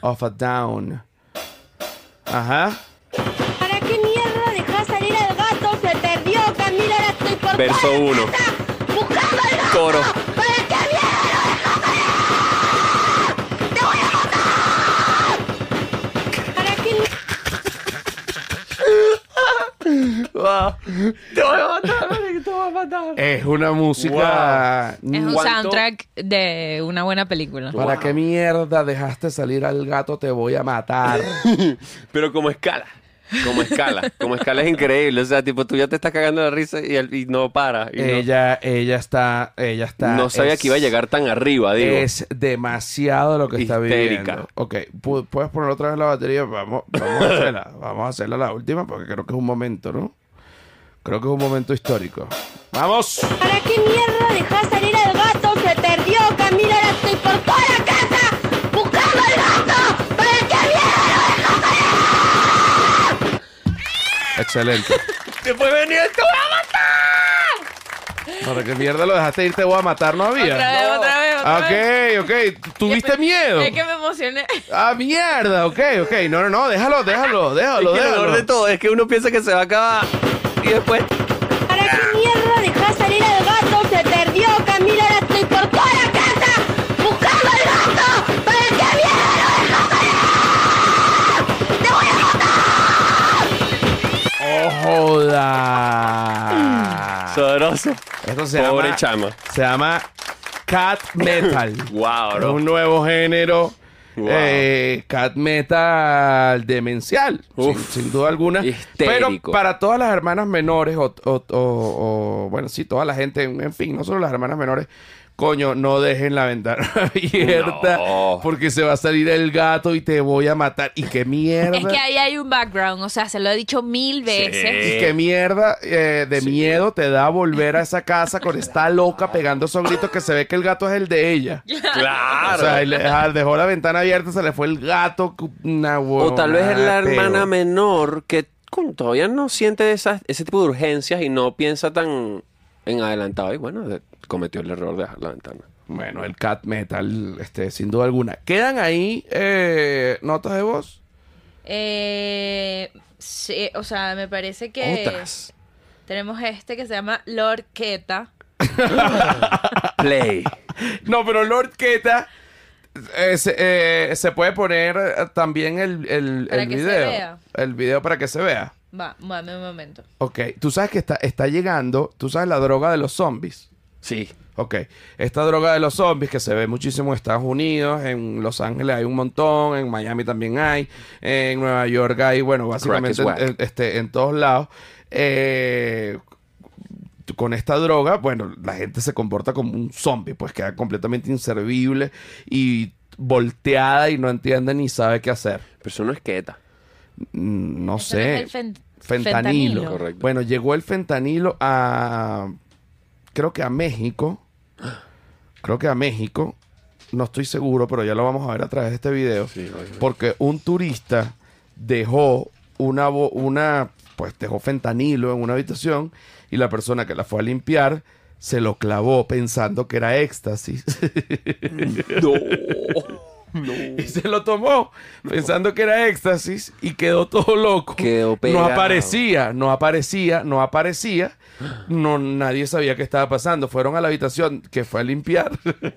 of a Down. Ajá. ¿Para qué mierda dejás salir al gato? Se perdió, Camila, ahora estoy por Verso toda la 1. casa buscando al gato. Coro. ¿Para qué mierda lo dejas salir? ¡Te voy a matar! ¿Para qué mierda? Es una música. Es un ¿Cuánto? soundtrack de una buena película. ¿Para qué mierda dejaste salir al gato? Te voy a matar. Pero como escala. Como escala. Como escala es increíble. O sea, tipo, tú ya te estás cagando de risa y, no para. y no- ella, ella está, ella está. no, sabía es- que iba a llegar tan arriba, digo. Es demasiado lo que está Histérica. viviendo. Ok, pu- puedes poner otra vez la batería. Vamos, vamos a hacerla. Vamos a hacerla la última porque creo que es un momento, ¿no? Creo que es un momento histórico. ¡Vamos! ¿Para qué mierda dejás salir al gato? Se perdió, Excelente. Después venía esto. ¿Para qué mierda lo dejaste ir? Te voy a matar, ¿no había? Otra vez, otra vez, otra vez. Ok, ok. ¿Tuviste miedo? Es que me emocioné. Ah, mierda. Ok, ok. No, no, no. Déjalo, déjalo, déjalo, Es que lo déjalo. peor de todo es que uno piensa que se va a acabar y después. Esto se Pobre llama... chama. Se llama Cat Metal. Wow, Es bro. un nuevo género. Wow. eh, cat metal demencial, sin, Uf. sin duda alguna. Histérico. Pero para todas las hermanas menores, o, o- o- o, bueno, sí, toda la gente, en en fin, no solo las hermanas menores, coño, no dejen la ventana abierta No. porque se va a salir el gato y te voy a matar. ¿Y qué mierda? Es que ahí hay un background, o sea, se lo he dicho mil veces. ¿Y qué mierda eh, de miedo te da volver a esa casa con esta loca pegando esos gritos que se ve que el gato es el de ella? Claro. O sea, y le- ah, dejó la ventana abierta, se le fue el gato. Una O tal vez es la hermana peor. menor que todavía no siente esas, ese tipo de urgencias y no piensa tan en adelantado. Y bueno, de- cometió el error de dejar la ventana. Bueno, el cat metal, este, sin duda alguna. ¿Quedan ahí eh, notas de voz? Eh, sí, o sea, me parece que Otras. tenemos este que se llama Lord Keta. Play. No, pero Lord Keta Eh, se, eh, se puede poner eh, también el, el, Para el que se video. vea. El video para que se vea. Va, dame un momento. Ok, tú sabes que está, está llegando, tú sabes la droga de los zombies. Sí. Ok, esta droga de los zombies que se ve muchísimo en Estados Unidos, en Los Ángeles hay un montón, en Miami también hay, en Nueva York hay, bueno, básicamente en, este, en todos lados. Eh, con esta droga, bueno, la gente se comporta como un zombie, pues queda completamente inservible y volteada y no entiende ni sabe qué hacer. Pero eso no es queta. Mm, No Eso no sé. es el fen- fentanilo. fentanilo. Correcto. Bueno, llegó el fentanilo a. Creo que a México. Creo que a México. No estoy seguro, pero ya lo vamos a ver a través de este video. Sí, porque un turista dejó una, una. Pues dejó fentanilo en una habitación y la persona que la fue a limpiar se lo clavó pensando que era éxtasis. No. y se lo tomó pensando que era éxtasis y quedó todo loco. Quedó no pegado. aparecía, no aparecía, no aparecía. No, nadie sabía qué estaba pasando. Fueron a la habitación que fue a limpiar.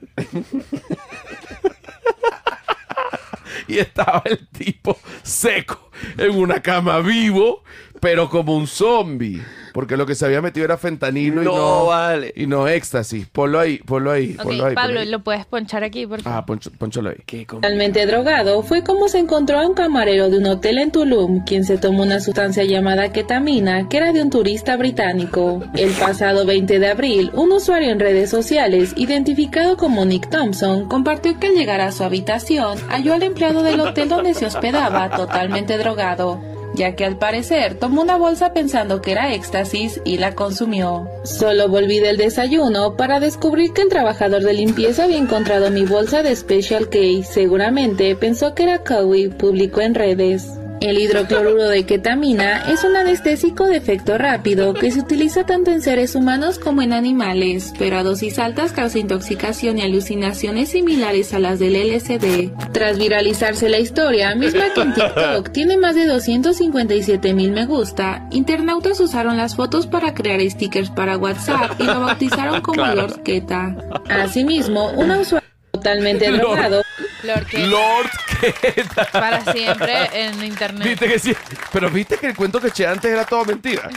y estaba el tipo seco en una cama vivo, pero como un zombie. Porque lo que se había metido era fentanilo y No, no, vale. y no éxtasis. Ponlo ahí, ponlo ahí, Ok, ponlo ahí. Pablo, ponlo ahí. ¿lo puedes ponchar aquí, por favor? Ah, poncho- ponchalo ahí. Qué Totalmente drogado fue como se encontró a un camarero de un hotel en Tulum, quien se tomó una sustancia llamada ketamina, que era de un turista británico. El pasado 20 de abril, un usuario en redes sociales, identificado como Nick Thompson, compartió que al llegar a su habitación, halló al empleado del hotel donde se hospedaba totalmente drogado ya que al parecer tomó una bolsa pensando que era éxtasis y la consumió. Solo volví del desayuno para descubrir que el trabajador de limpieza había encontrado mi bolsa de Special K. Seguramente pensó que era Cowie, publicó en redes. El hidrocloruro de ketamina es un anestésico de efecto rápido que se utiliza tanto en seres humanos como en animales, pero a dosis altas causa intoxicación y alucinaciones similares a las del LSD. Tras viralizarse la historia, misma que en TikTok tiene más de 257 mil me gusta, internautas usaron las fotos para crear stickers para WhatsApp y lo bautizaron como Lord Keta. Asimismo, una usuaria totalmente drogado Lord Para siempre en internet. Viste que sí. Pero viste que el cuento que eché antes era todo mentira.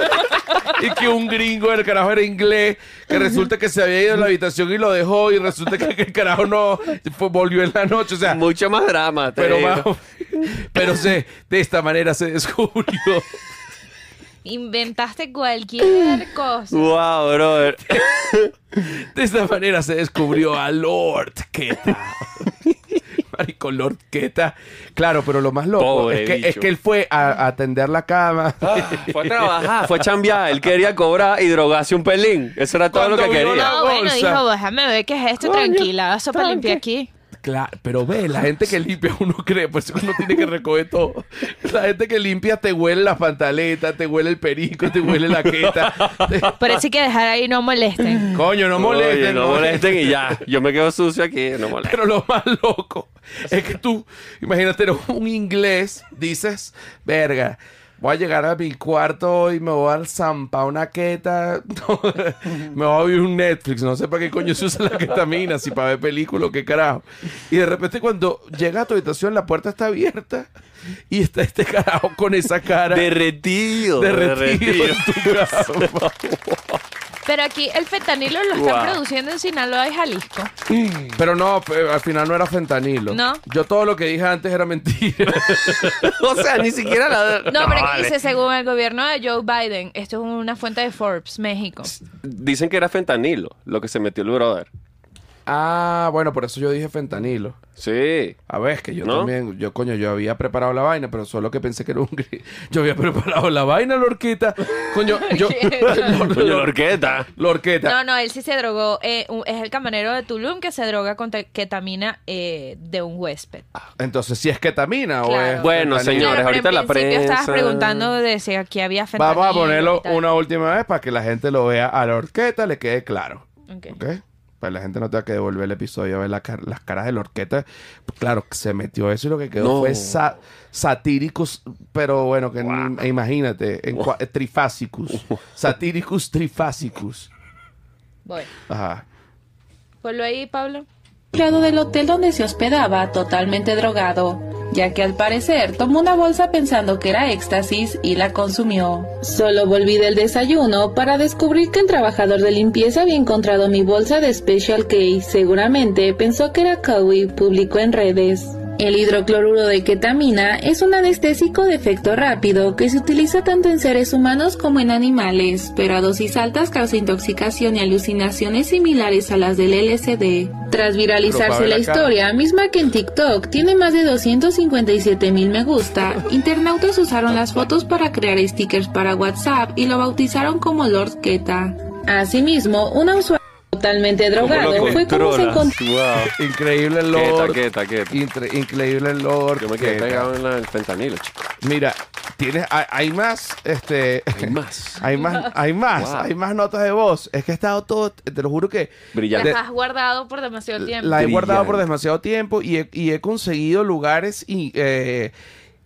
y que un gringo, el carajo era inglés, que resulta que se había ido a la habitación y lo dejó, y resulta que, el carajo no fue- volvió en la noche. O sea, Mucho más drama. te pero digo. más- pero se, de esta manera se descubrió. Inventaste cualquier cosa. Wow, brother. De esta manera se descubrió a Lord Keta. Marico, Lord Keta. Claro, pero lo más loco es que, es que él fue a, a atender la cama. Fue a trabajar, fue a chambear. Él quería cobrar y drogarse un pelín. Eso era todo Cuando lo que quería. No, bueno, bolsa. dijo, déjame ver qué es esto, tranquila, eso para limpiar aquí. Claro, pero ve, la gente que limpia uno cree, pues uno tiene que recoger todo. La gente que limpia te huele las pantaletas, te huele el perico, te huele la queta. Te- eso hay que dejar ahí, no molesten. Coño, no molesten. Oye, no molesten y ya. Yo me quedo sucio aquí, no molesten. Pero lo más loco es que tú, imagínate, un inglés, dices, verga, voy a llegar a mi cuarto y me voy a zampar una queta, me voy a ver un Netflix, no sé para qué coño se usa la ketamina, si para ver películas qué carajo. Y de repente cuando llega a tu habitación la puerta está abierta y está este carajo con esa cara Derretido. derretido cama. Pero aquí el fentanilo lo están produciendo en Sinaloa y Jalisco. Pero no, pe- al final no era fentanilo. ¿No? Yo todo lo que dije antes era mentira. o sea, ni siquiera la. No, pero aquí vale. dice, según el gobierno de Joe Biden, esto es una fuente de Forbes, México. Dicen que era fentanilo lo que se metió el brother. Ah, bueno, por eso yo dije fentanilo. Sí. A ver, es que yo ¿No? también, yo coño, yo había preparado la vaina, pero solo que pensé que era un gri- Yo había preparado la vaina, Lorquita. Coño, yo. Lor- Coño, la Lor- orquesta. Lorqueta. No, no, él sí se drogó. eh, un- es el camarero de Tulum que se droga con ketamina eh, de un huésped. Entonces, si es ketamina o es. Bueno, fentanilo. señores, pero ahorita la en principio estabas prensa- preguntando de si aquí había fentanilo. Vamos a ponerlo una última vez para que la gente lo vea a la orqueta, le quede claro. Ok. ¿Ok? Para la gente no tenga que devolver el episodio a ver la car- las caras de la orqueta. Claro, se metió eso y lo que quedó No. fue sa- satíricos, pero bueno, que ni- imagínate, en cua- trifásicos. Satíricos trifásicos. Voy. Ajá. Ponlo ahí, Pablo. Empleado del hotel donde se hospedaba totalmente drogado, ya que al parecer tomó una bolsa pensando que era éxtasis y la consumió. Solo volví del desayuno para descubrir que el trabajador de limpieza había encontrado mi bolsa de Special K. Seguramente pensó que era Cowie, publicó en redes. El hidrocloruro de ketamina es un anestésico de efecto rápido que se utiliza tanto en seres humanos como en animales, pero a dosis altas causa intoxicación y alucinaciones similares a las del LSD. Tras viralizarse la historia, misma que en TikTok tiene más de 257 mil me gusta, internautas usaron las fotos para crear stickers para WhatsApp y lo bautizaron como Lord Keta. Asimismo, una usuaria totalmente drogado fue como se encontró Wow. Increíble el Lord. queta, queta. Incre- increíble el Lord. Yo me quedé pegado en la- el fentanilo, chico. Mira, tienes, hay, hay más, este, Hay más. hay más, hay más, Wow. hay más notas de voz. Es que he estado todo, te lo juro que Brillante. Las has guardado por demasiado tiempo. la he guardado por demasiado tiempo y he, y he conseguido lugares y eh,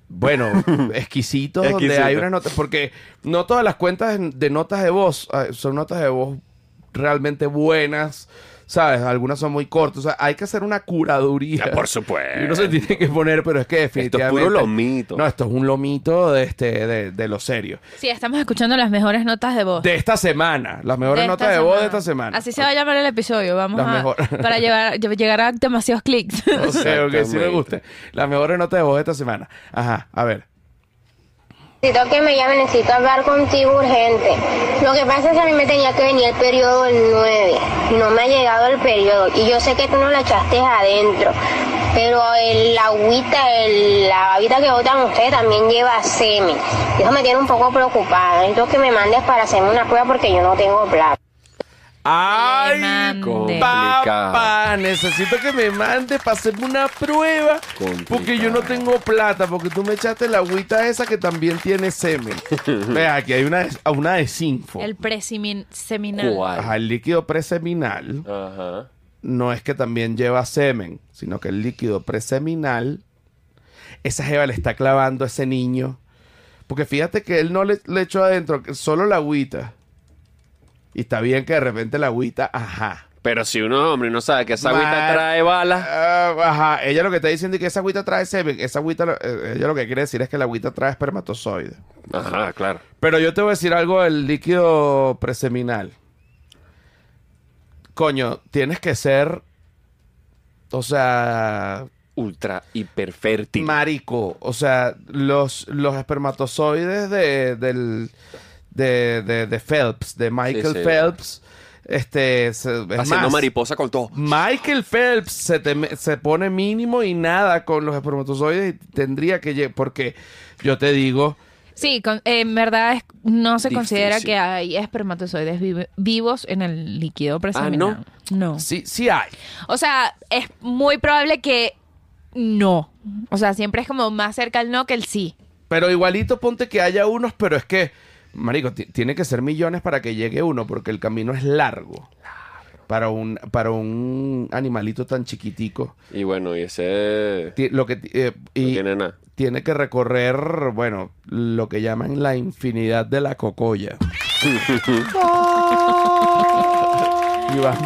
bueno, exquisitos donde hay unas notas, porque no todas las cuentas de notas de voz ah, son notas de voz realmente buenas, ¿sabes? Algunas son muy cortas, o sea, hay que hacer una curaduría. Ya, por supuesto. Y uno se tiene que poner, pero es que Esto es definitivamente... puro lomito. No, esto es un lomito de, este, de, de lo serio. Sí, estamos escuchando las mejores notas de voz. De esta semana, las mejores De notas de voz de esta semana. Así se va a llamar el episodio. Vamos Las a. mejores. Para llevar, llegar a demasiados clics. Ok, ok, sí me gusta. Las mejores notas de voz de esta semana. Ajá, a ver. Necesito que me llame, necesito hablar contigo urgente. Lo que pasa es que a mí me tenía que venir el periodo el 9 y no me ha llegado el periodo. Y yo sé que tú no la echaste adentro, pero el agüita, la babita que botan ustedes también lleva semen. Eso me tiene un poco preocupada. Necesito que me mandes para hacerme una prueba porque yo no tengo plata. ¡Ay! Papá, necesito que me mande para hacerme una prueba. Complicado. Porque yo no tengo plata. Porque tú me echaste la agüita esa que también tiene semen. Vea, aquí hay una, una de Sinfo. el preseminal. Ajá, el líquido preseminal Ajá. no es que también lleva semen, sino que el líquido preseminal, esa jeva le está clavando a ese niño. Porque fíjate que él no le, le echó adentro, solo la agüita. Y está bien que de repente la agüita, ajá. Pero si uno, hombre, no sabe que esa agüita Mar- trae balas. Ah, ajá, ella lo que está diciendo es que esa agüita trae semen. Esa agüita, lo- eh, ella lo que quiere decir es que la agüita trae espermatozoide. Ajá, claro. Pero yo te voy a decir algo del líquido preseminal. Coño, tienes que ser. O sea. Ultra hiper fértil. Marico. O sea, los, los espermatozoides de, del, de, de, de Phelps, de Michael sí. Phelps. Este. se- es Haciendo más, mariposa con todo. Michael Phelps se, te se pone mínimo y nada con los espermatozoides y tendría que porque yo te digo Sí, con- en verdad es- no se considera que hay espermatozoides vi- vivos en el líquido preseminal. no. sí sí hay O sea, es muy probable que no. O sea, siempre es como más cerca el no que el sí. Pero igualito ponte que haya unos, pero es que, marico, ti- tiene que ser millones para que llegue uno, porque el camino es largo. Para un, para un animalito tan chiquitico. Y bueno, y ese. Ti- Lo que, eh, y No tiene nada. tiene que recorrer, bueno, lo que llaman la infinidad de la cocoya. y va.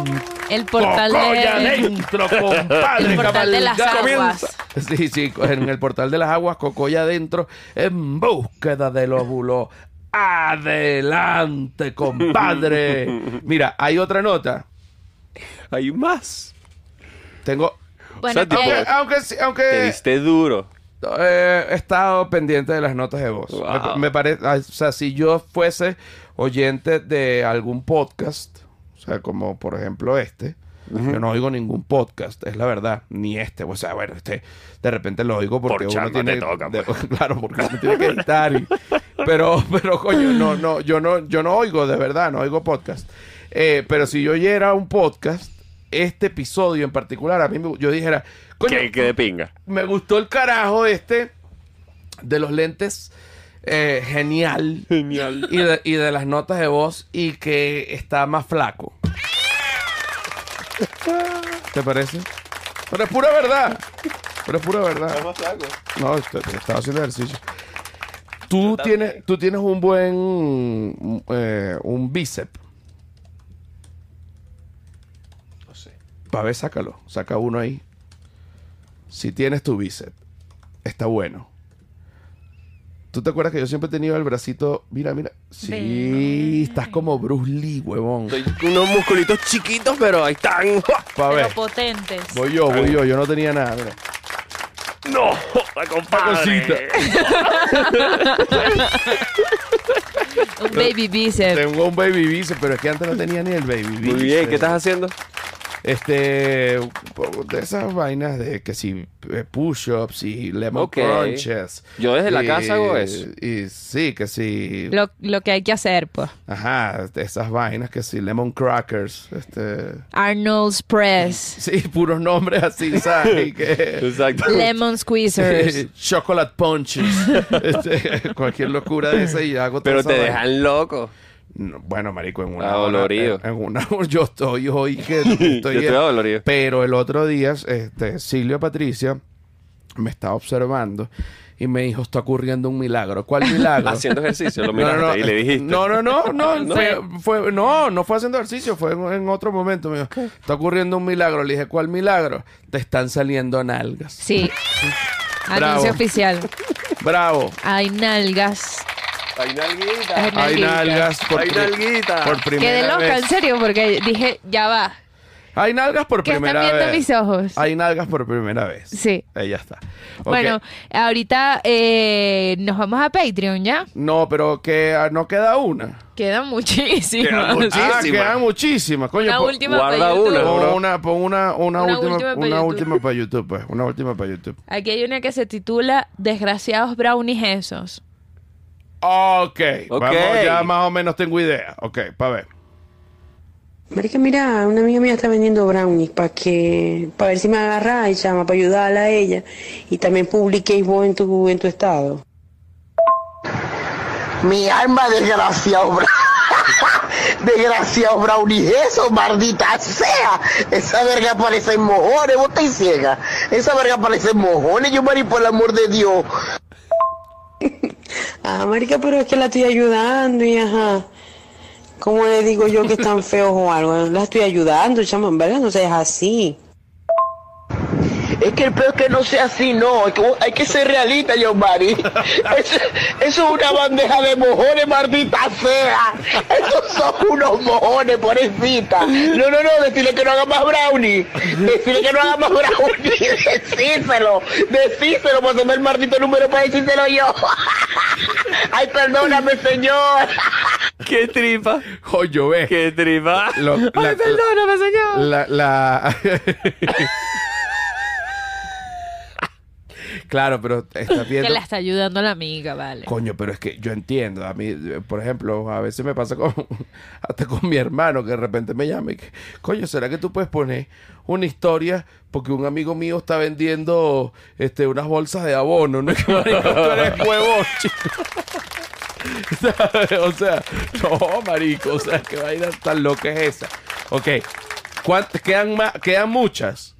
El portal ¡Cocoya de... adentro, compadre! El portal de las aguas. Sí, sí, en el portal de las aguas, Cocoya adentro, en búsqueda del óvulo. ¡Adelante, compadre! Mira, hay otra nota. Hay más. Tengo. Bueno, O sea, tipo- que- Aunque, aunque, Te diste duro. eh, he estado pendiente de las notas de voz. Wow. Me, me parece, o sea, si yo fuese oyente de algún podcast, o sea, como por ejemplo este, yo no oigo ningún podcast, es la verdad, ni este, o sea, bueno, este, de repente lo oigo porque Por uno tiene, toca, de- pues. claro, porque uno tiene que editar, y- pero, pero coño, no, no, yo no, yo no oigo de verdad, no oigo podcast, Eh, pero si yo oyera un podcast, este episodio en particular, a mí me- yo dijera, coño, Que, que de pinga. me gustó el carajo este de los lentes. eh, genial. Genial. Y de, y de las notas de voz y que está más flaco. ¿Te parece? Pero es pura verdad. Pero es pura verdad. No, est- estaba haciendo ejercicio. Tú tienes, tú tienes un buen eh, un bíceps. No sé. Pa' ver, sácalo. Saca uno ahí. Si tienes tu bíceps, está bueno. ¿Tú te acuerdas que yo siempre he tenido el bracito? Mira, mira. Sí, estás como Bruce Lee, huevón. Estoy con unos musculitos chiquitos, pero ahí están. Pa' ver. Pero potentes. Voy yo, voy yo. Yo no tenía nada. Mira. No, la compadre. Un baby bíceps. Tengo un baby bíceps, pero es que antes no tenía ni el baby bíceps. Muy bien, ¿qué estás haciendo? Este, de esas vainas de que si eh, push-ups y lemon Ok. crunches. Yo desde la casa hago eso. Y sí, que si... Lo, lo que hay que hacer, pues. Ajá, de esas vainas que si lemon crackers. Este... Arnold's Press. Sí, puros nombres así, ¿sabes? Y que... Exacto. Lemon Squeezers. Chocolate punches. Este, cualquier locura de esa y hago toda Pero te dejan loco. No, bueno, marico, en una Adolorido. hora- En, en una yo estoy hoy que estoy, Yo estoy. Pero el otro día, este, Silvia Patricia me estaba observando y me dijo, está ocurriendo un milagro. ¿Cuál milagro? Haciendo ejercicio, lo No, miraste no, no, y le dijiste. No, no, no, no, No. Fue, fue- no, no fue haciendo ejercicio, fue en, en otro momento. Me dijo, está ocurriendo un milagro. Le dije, ¿cuál milagro? Te están saliendo nalgas. Sí. Anuncio oficial. Bravo. Hay nalgas. Hay nalguita. Hay Hay nalgas por, Hay pri- nalguita. por Quedé primera loca, en vez. serio, porque dije, ya va. Hay nalgas por ¿Qué están primera viendo vez. mis ojos? Hay nalgas por primera vez. Sí. Ahí ya está. Ok. Bueno, ahorita eh, nos vamos a Patreon, ¿ya? No, pero que ah, no queda una. Quedan muchísimas. Quedan muchísimas. Ah, quedan muchísimas. Coño, Una pon- última guarda para YouTube. una, pon una, pon una, una, Una última, última para una YouTube. última para YouTube, pues. Una última para YouTube. Aquí hay una que se titula Desgraciados brownies esos. Ok. Ok. Vamos, ya más o menos tengo idea. Ok, para ver. Marica, mira, una amiga mía está vendiendo brownies para que, para ver si me agarra y chama, para ayudarla a ella. Y también publiquéis vos en tu, en tu estado. Mi alma desgraciado, bra- desgraciado brownie, eso, maldita sea. Esa verga parece mojones, vos estáis ciega. Esa verga parece mojones, yo mari por el amor de Dios. Ah, marica, pero es que la estoy ayudando y ajá. ¿Cómo le digo yo que están feos o algo? La estoy ayudando, chama, en verdad no seas así. Es que el peor es que no sea así, no. Es que vos- hay que ser realista, yo Mari. Eso, eso es una bandeja de mojones, maldita sea. Esos son unos mojones, pobrecita. No, no, no, decirle que no haga más brownie. Decirle que no haga más brownie. Decírselo. Decírselo, pásame el maldito número para decírselo yo. Ay, perdóname, señor. ¿Qué tripa? Coño, ve. ¿Qué tripa? Lo- la- Ay, perdóname, señor. La, la... claro, pero está viendo... Que la está ayudando la amiga, vale. Coño, pero es que yo entiendo. A mí, por ejemplo, a veces me pasa con hasta con mi hermano que de repente me llama y que, coño, ¿será que tú puedes poner una historia? Porque un amigo mío está vendiendo este, unas bolsas de abono. No es que marico, tú eres huevón, chico. O sea, no, marico. O sea, qué vaina tan loca es esa. Ok. ¿Cuántas? Quedan, más, quedan muchas.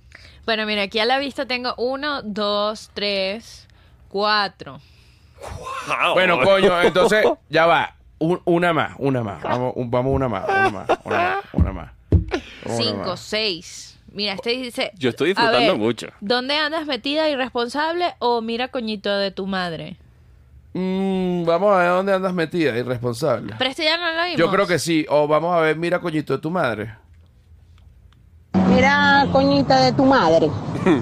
Bueno, mira, aquí a la vista tengo uno, dos, tres, cuatro. Bueno, coño, entonces ya va. Un- una más, una más. Vamos, un- vamos una más, una más, una más, una más. Una Cinco, más. seis. Mira, este dice... Yo estoy a disfrutando ver, mucho. ¿Dónde andas metida irresponsable o mira coñito de tu madre? Mm, vamos a ver dónde andas metida, irresponsable. Pero este ya no lo vimos. Yo creo que sí. O vamos a ver, mira, coñito de tu madre. Mira, coñita de tu madre.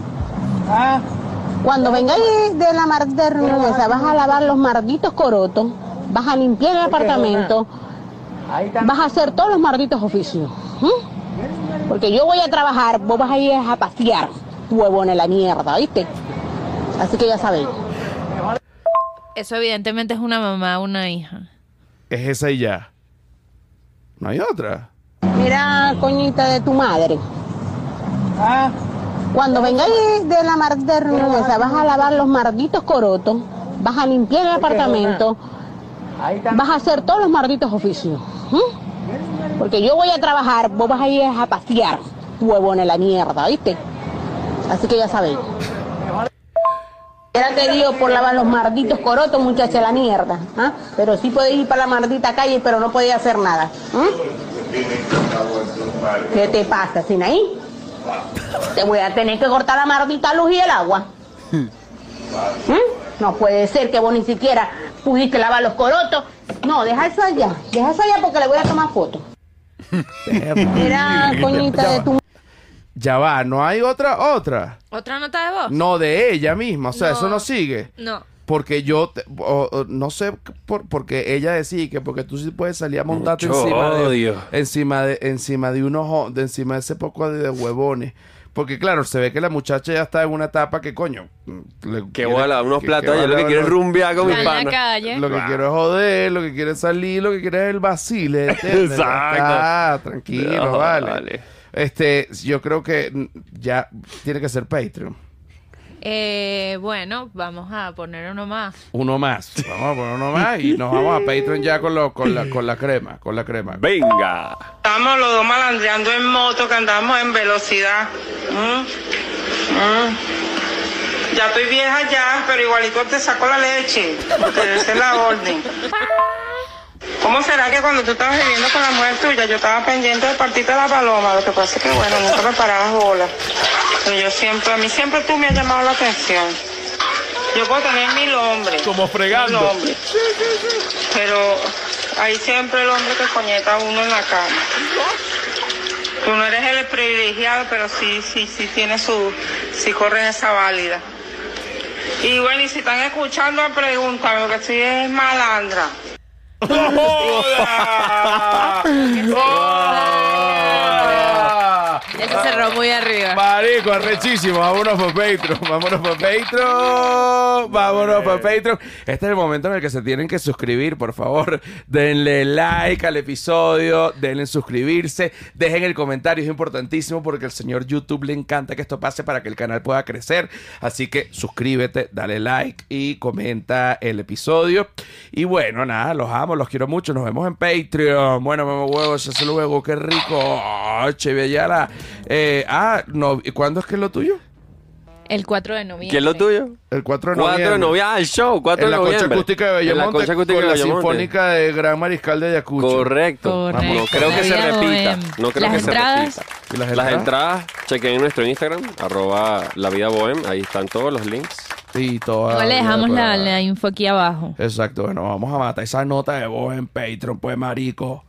Cuando vengáis de la maldita reunión esa, vas a lavar los malditos corotos, vas a limpiar el apartamento, vas a hacer todos los malditos oficios. Porque yo voy a trabajar, vos vas a ir a pasear, huevón en la mierda, ¿viste? Así que ya sabéis. Eso evidentemente es una mamá, una hija. Es esa y ya. No hay otra. Mira, coñita de tu madre. Cuando vengáis de la maldita reunión esa, vas a lavar los malditos corotos, vas a limpiar el apartamento, vas a hacer todos los malditos oficios. Porque yo voy a trabajar, vos vas a ir a pasear, huevón en la mierda, ¿viste? Así que ya sabéis. Era te digo por lavar los malditos corotos, muchacha, la mierda. ¿ah? Pero sí podéis ir para la maldita calle, pero no podéis hacer nada. ¿m? ¿Qué te pasa, Sinaí? Te voy a tener que cortar la maldita luz y el agua. ¿Mm? No puede ser que vos ni siquiera pudiste lavar los corotos. No, deja eso allá. Deja eso allá porque le voy a tomar fotos. Mira, coñita de tu... Ya va, no hay otra, otra. ¿Otra nota de voz? No, de ella misma. O sea, No. eso no sigue. No. Porque yo, te- o- o no sé, por, porque ella decía que porque tú sí puedes salir a montarte Mucho encima de, encima de, encima de unos, de encima de ese poco de, de huevones. Porque claro, se ve que la muchacha ya está en una etapa que coño. le Que quiere- voy a lavar unos que- platos que allá, lo que quiere es rumbear con panas. calle. Lo que quiere es joder, lo que quiere es salir, lo que quiere es el vacile. Exacto. Ah, tranquilo, No, vale. vale. Este, yo creo que mm, ya tiene que ser Patreon. Eh, bueno, vamos a poner uno más. Uno más. Vamos a poner uno más y nos vamos a Patreon ya con, lo, con, la, con la crema. Con la crema. Venga. Estamos los dos malandreando en moto, que andamos en velocidad. Mm, mm. Ya estoy vieja ya, pero igualito te saco la leche, porque esa es la orden. ¿Cómo será que cuando tú estabas viviendo con la mujer tuya, yo estaba pendiente de partirte la paloma? Lo que pasa es que, bueno, nunca me parabas bola. Pero yo siempre, a mí siempre tú me has llamado la atención. Yo puedo tener mil hombres. Como fregando. Mil hombres. Pero hay siempre el hombre que coñeta a uno en la cama. Tú no eres el privilegiado, pero sí, sí, sí tiene su, sí corre esa válida. Y bueno, y si están escuchando, pregúntame, porque soy es malandra. Se cerró muy arriba. Marico, arrechísimo. Vámonos por Patreon. Vámonos por Patreon. Vámonos por Patreon. Este es el momento en el que se tienen que suscribir, por favor. Denle like al episodio. Denle suscribirse. Dejen el comentario. Es importantísimo porque al señor YouTube le encanta que esto pase para que el canal pueda crecer. Así que suscríbete, dale like y comenta el episodio. Y bueno, nada, los amo, los quiero mucho. Nos vemos en Patreon. Bueno, mamá huevos, hasta luego. Qué rico. Oh, Cheve Ayala. Eh, ah, no, ¿y ¿cuándo es que es lo tuyo? El 4 de noviembre. ¿Qué es lo tuyo? El 4 de 4 noviembre. de noviembre. Ah, el show. 4 En de la Concha noviembre. Acústica de En la Bellamonte. Concha Acústica con de la Bellamonte. Sinfónica de Gran Mariscal de Ayacucho. Correcto. Correcto. No creo que se repita. bohem. No creo Las que entradas. se repita. ¿Y las Las entradas? entradas, chequen en nuestro Instagram, arroba la vida bohem. Ahí están todos los links. Y toda Igual le dejamos la, la info aquí abajo. Exacto, bueno, vamos a matar esa nota de voz en Patreon, pues marico.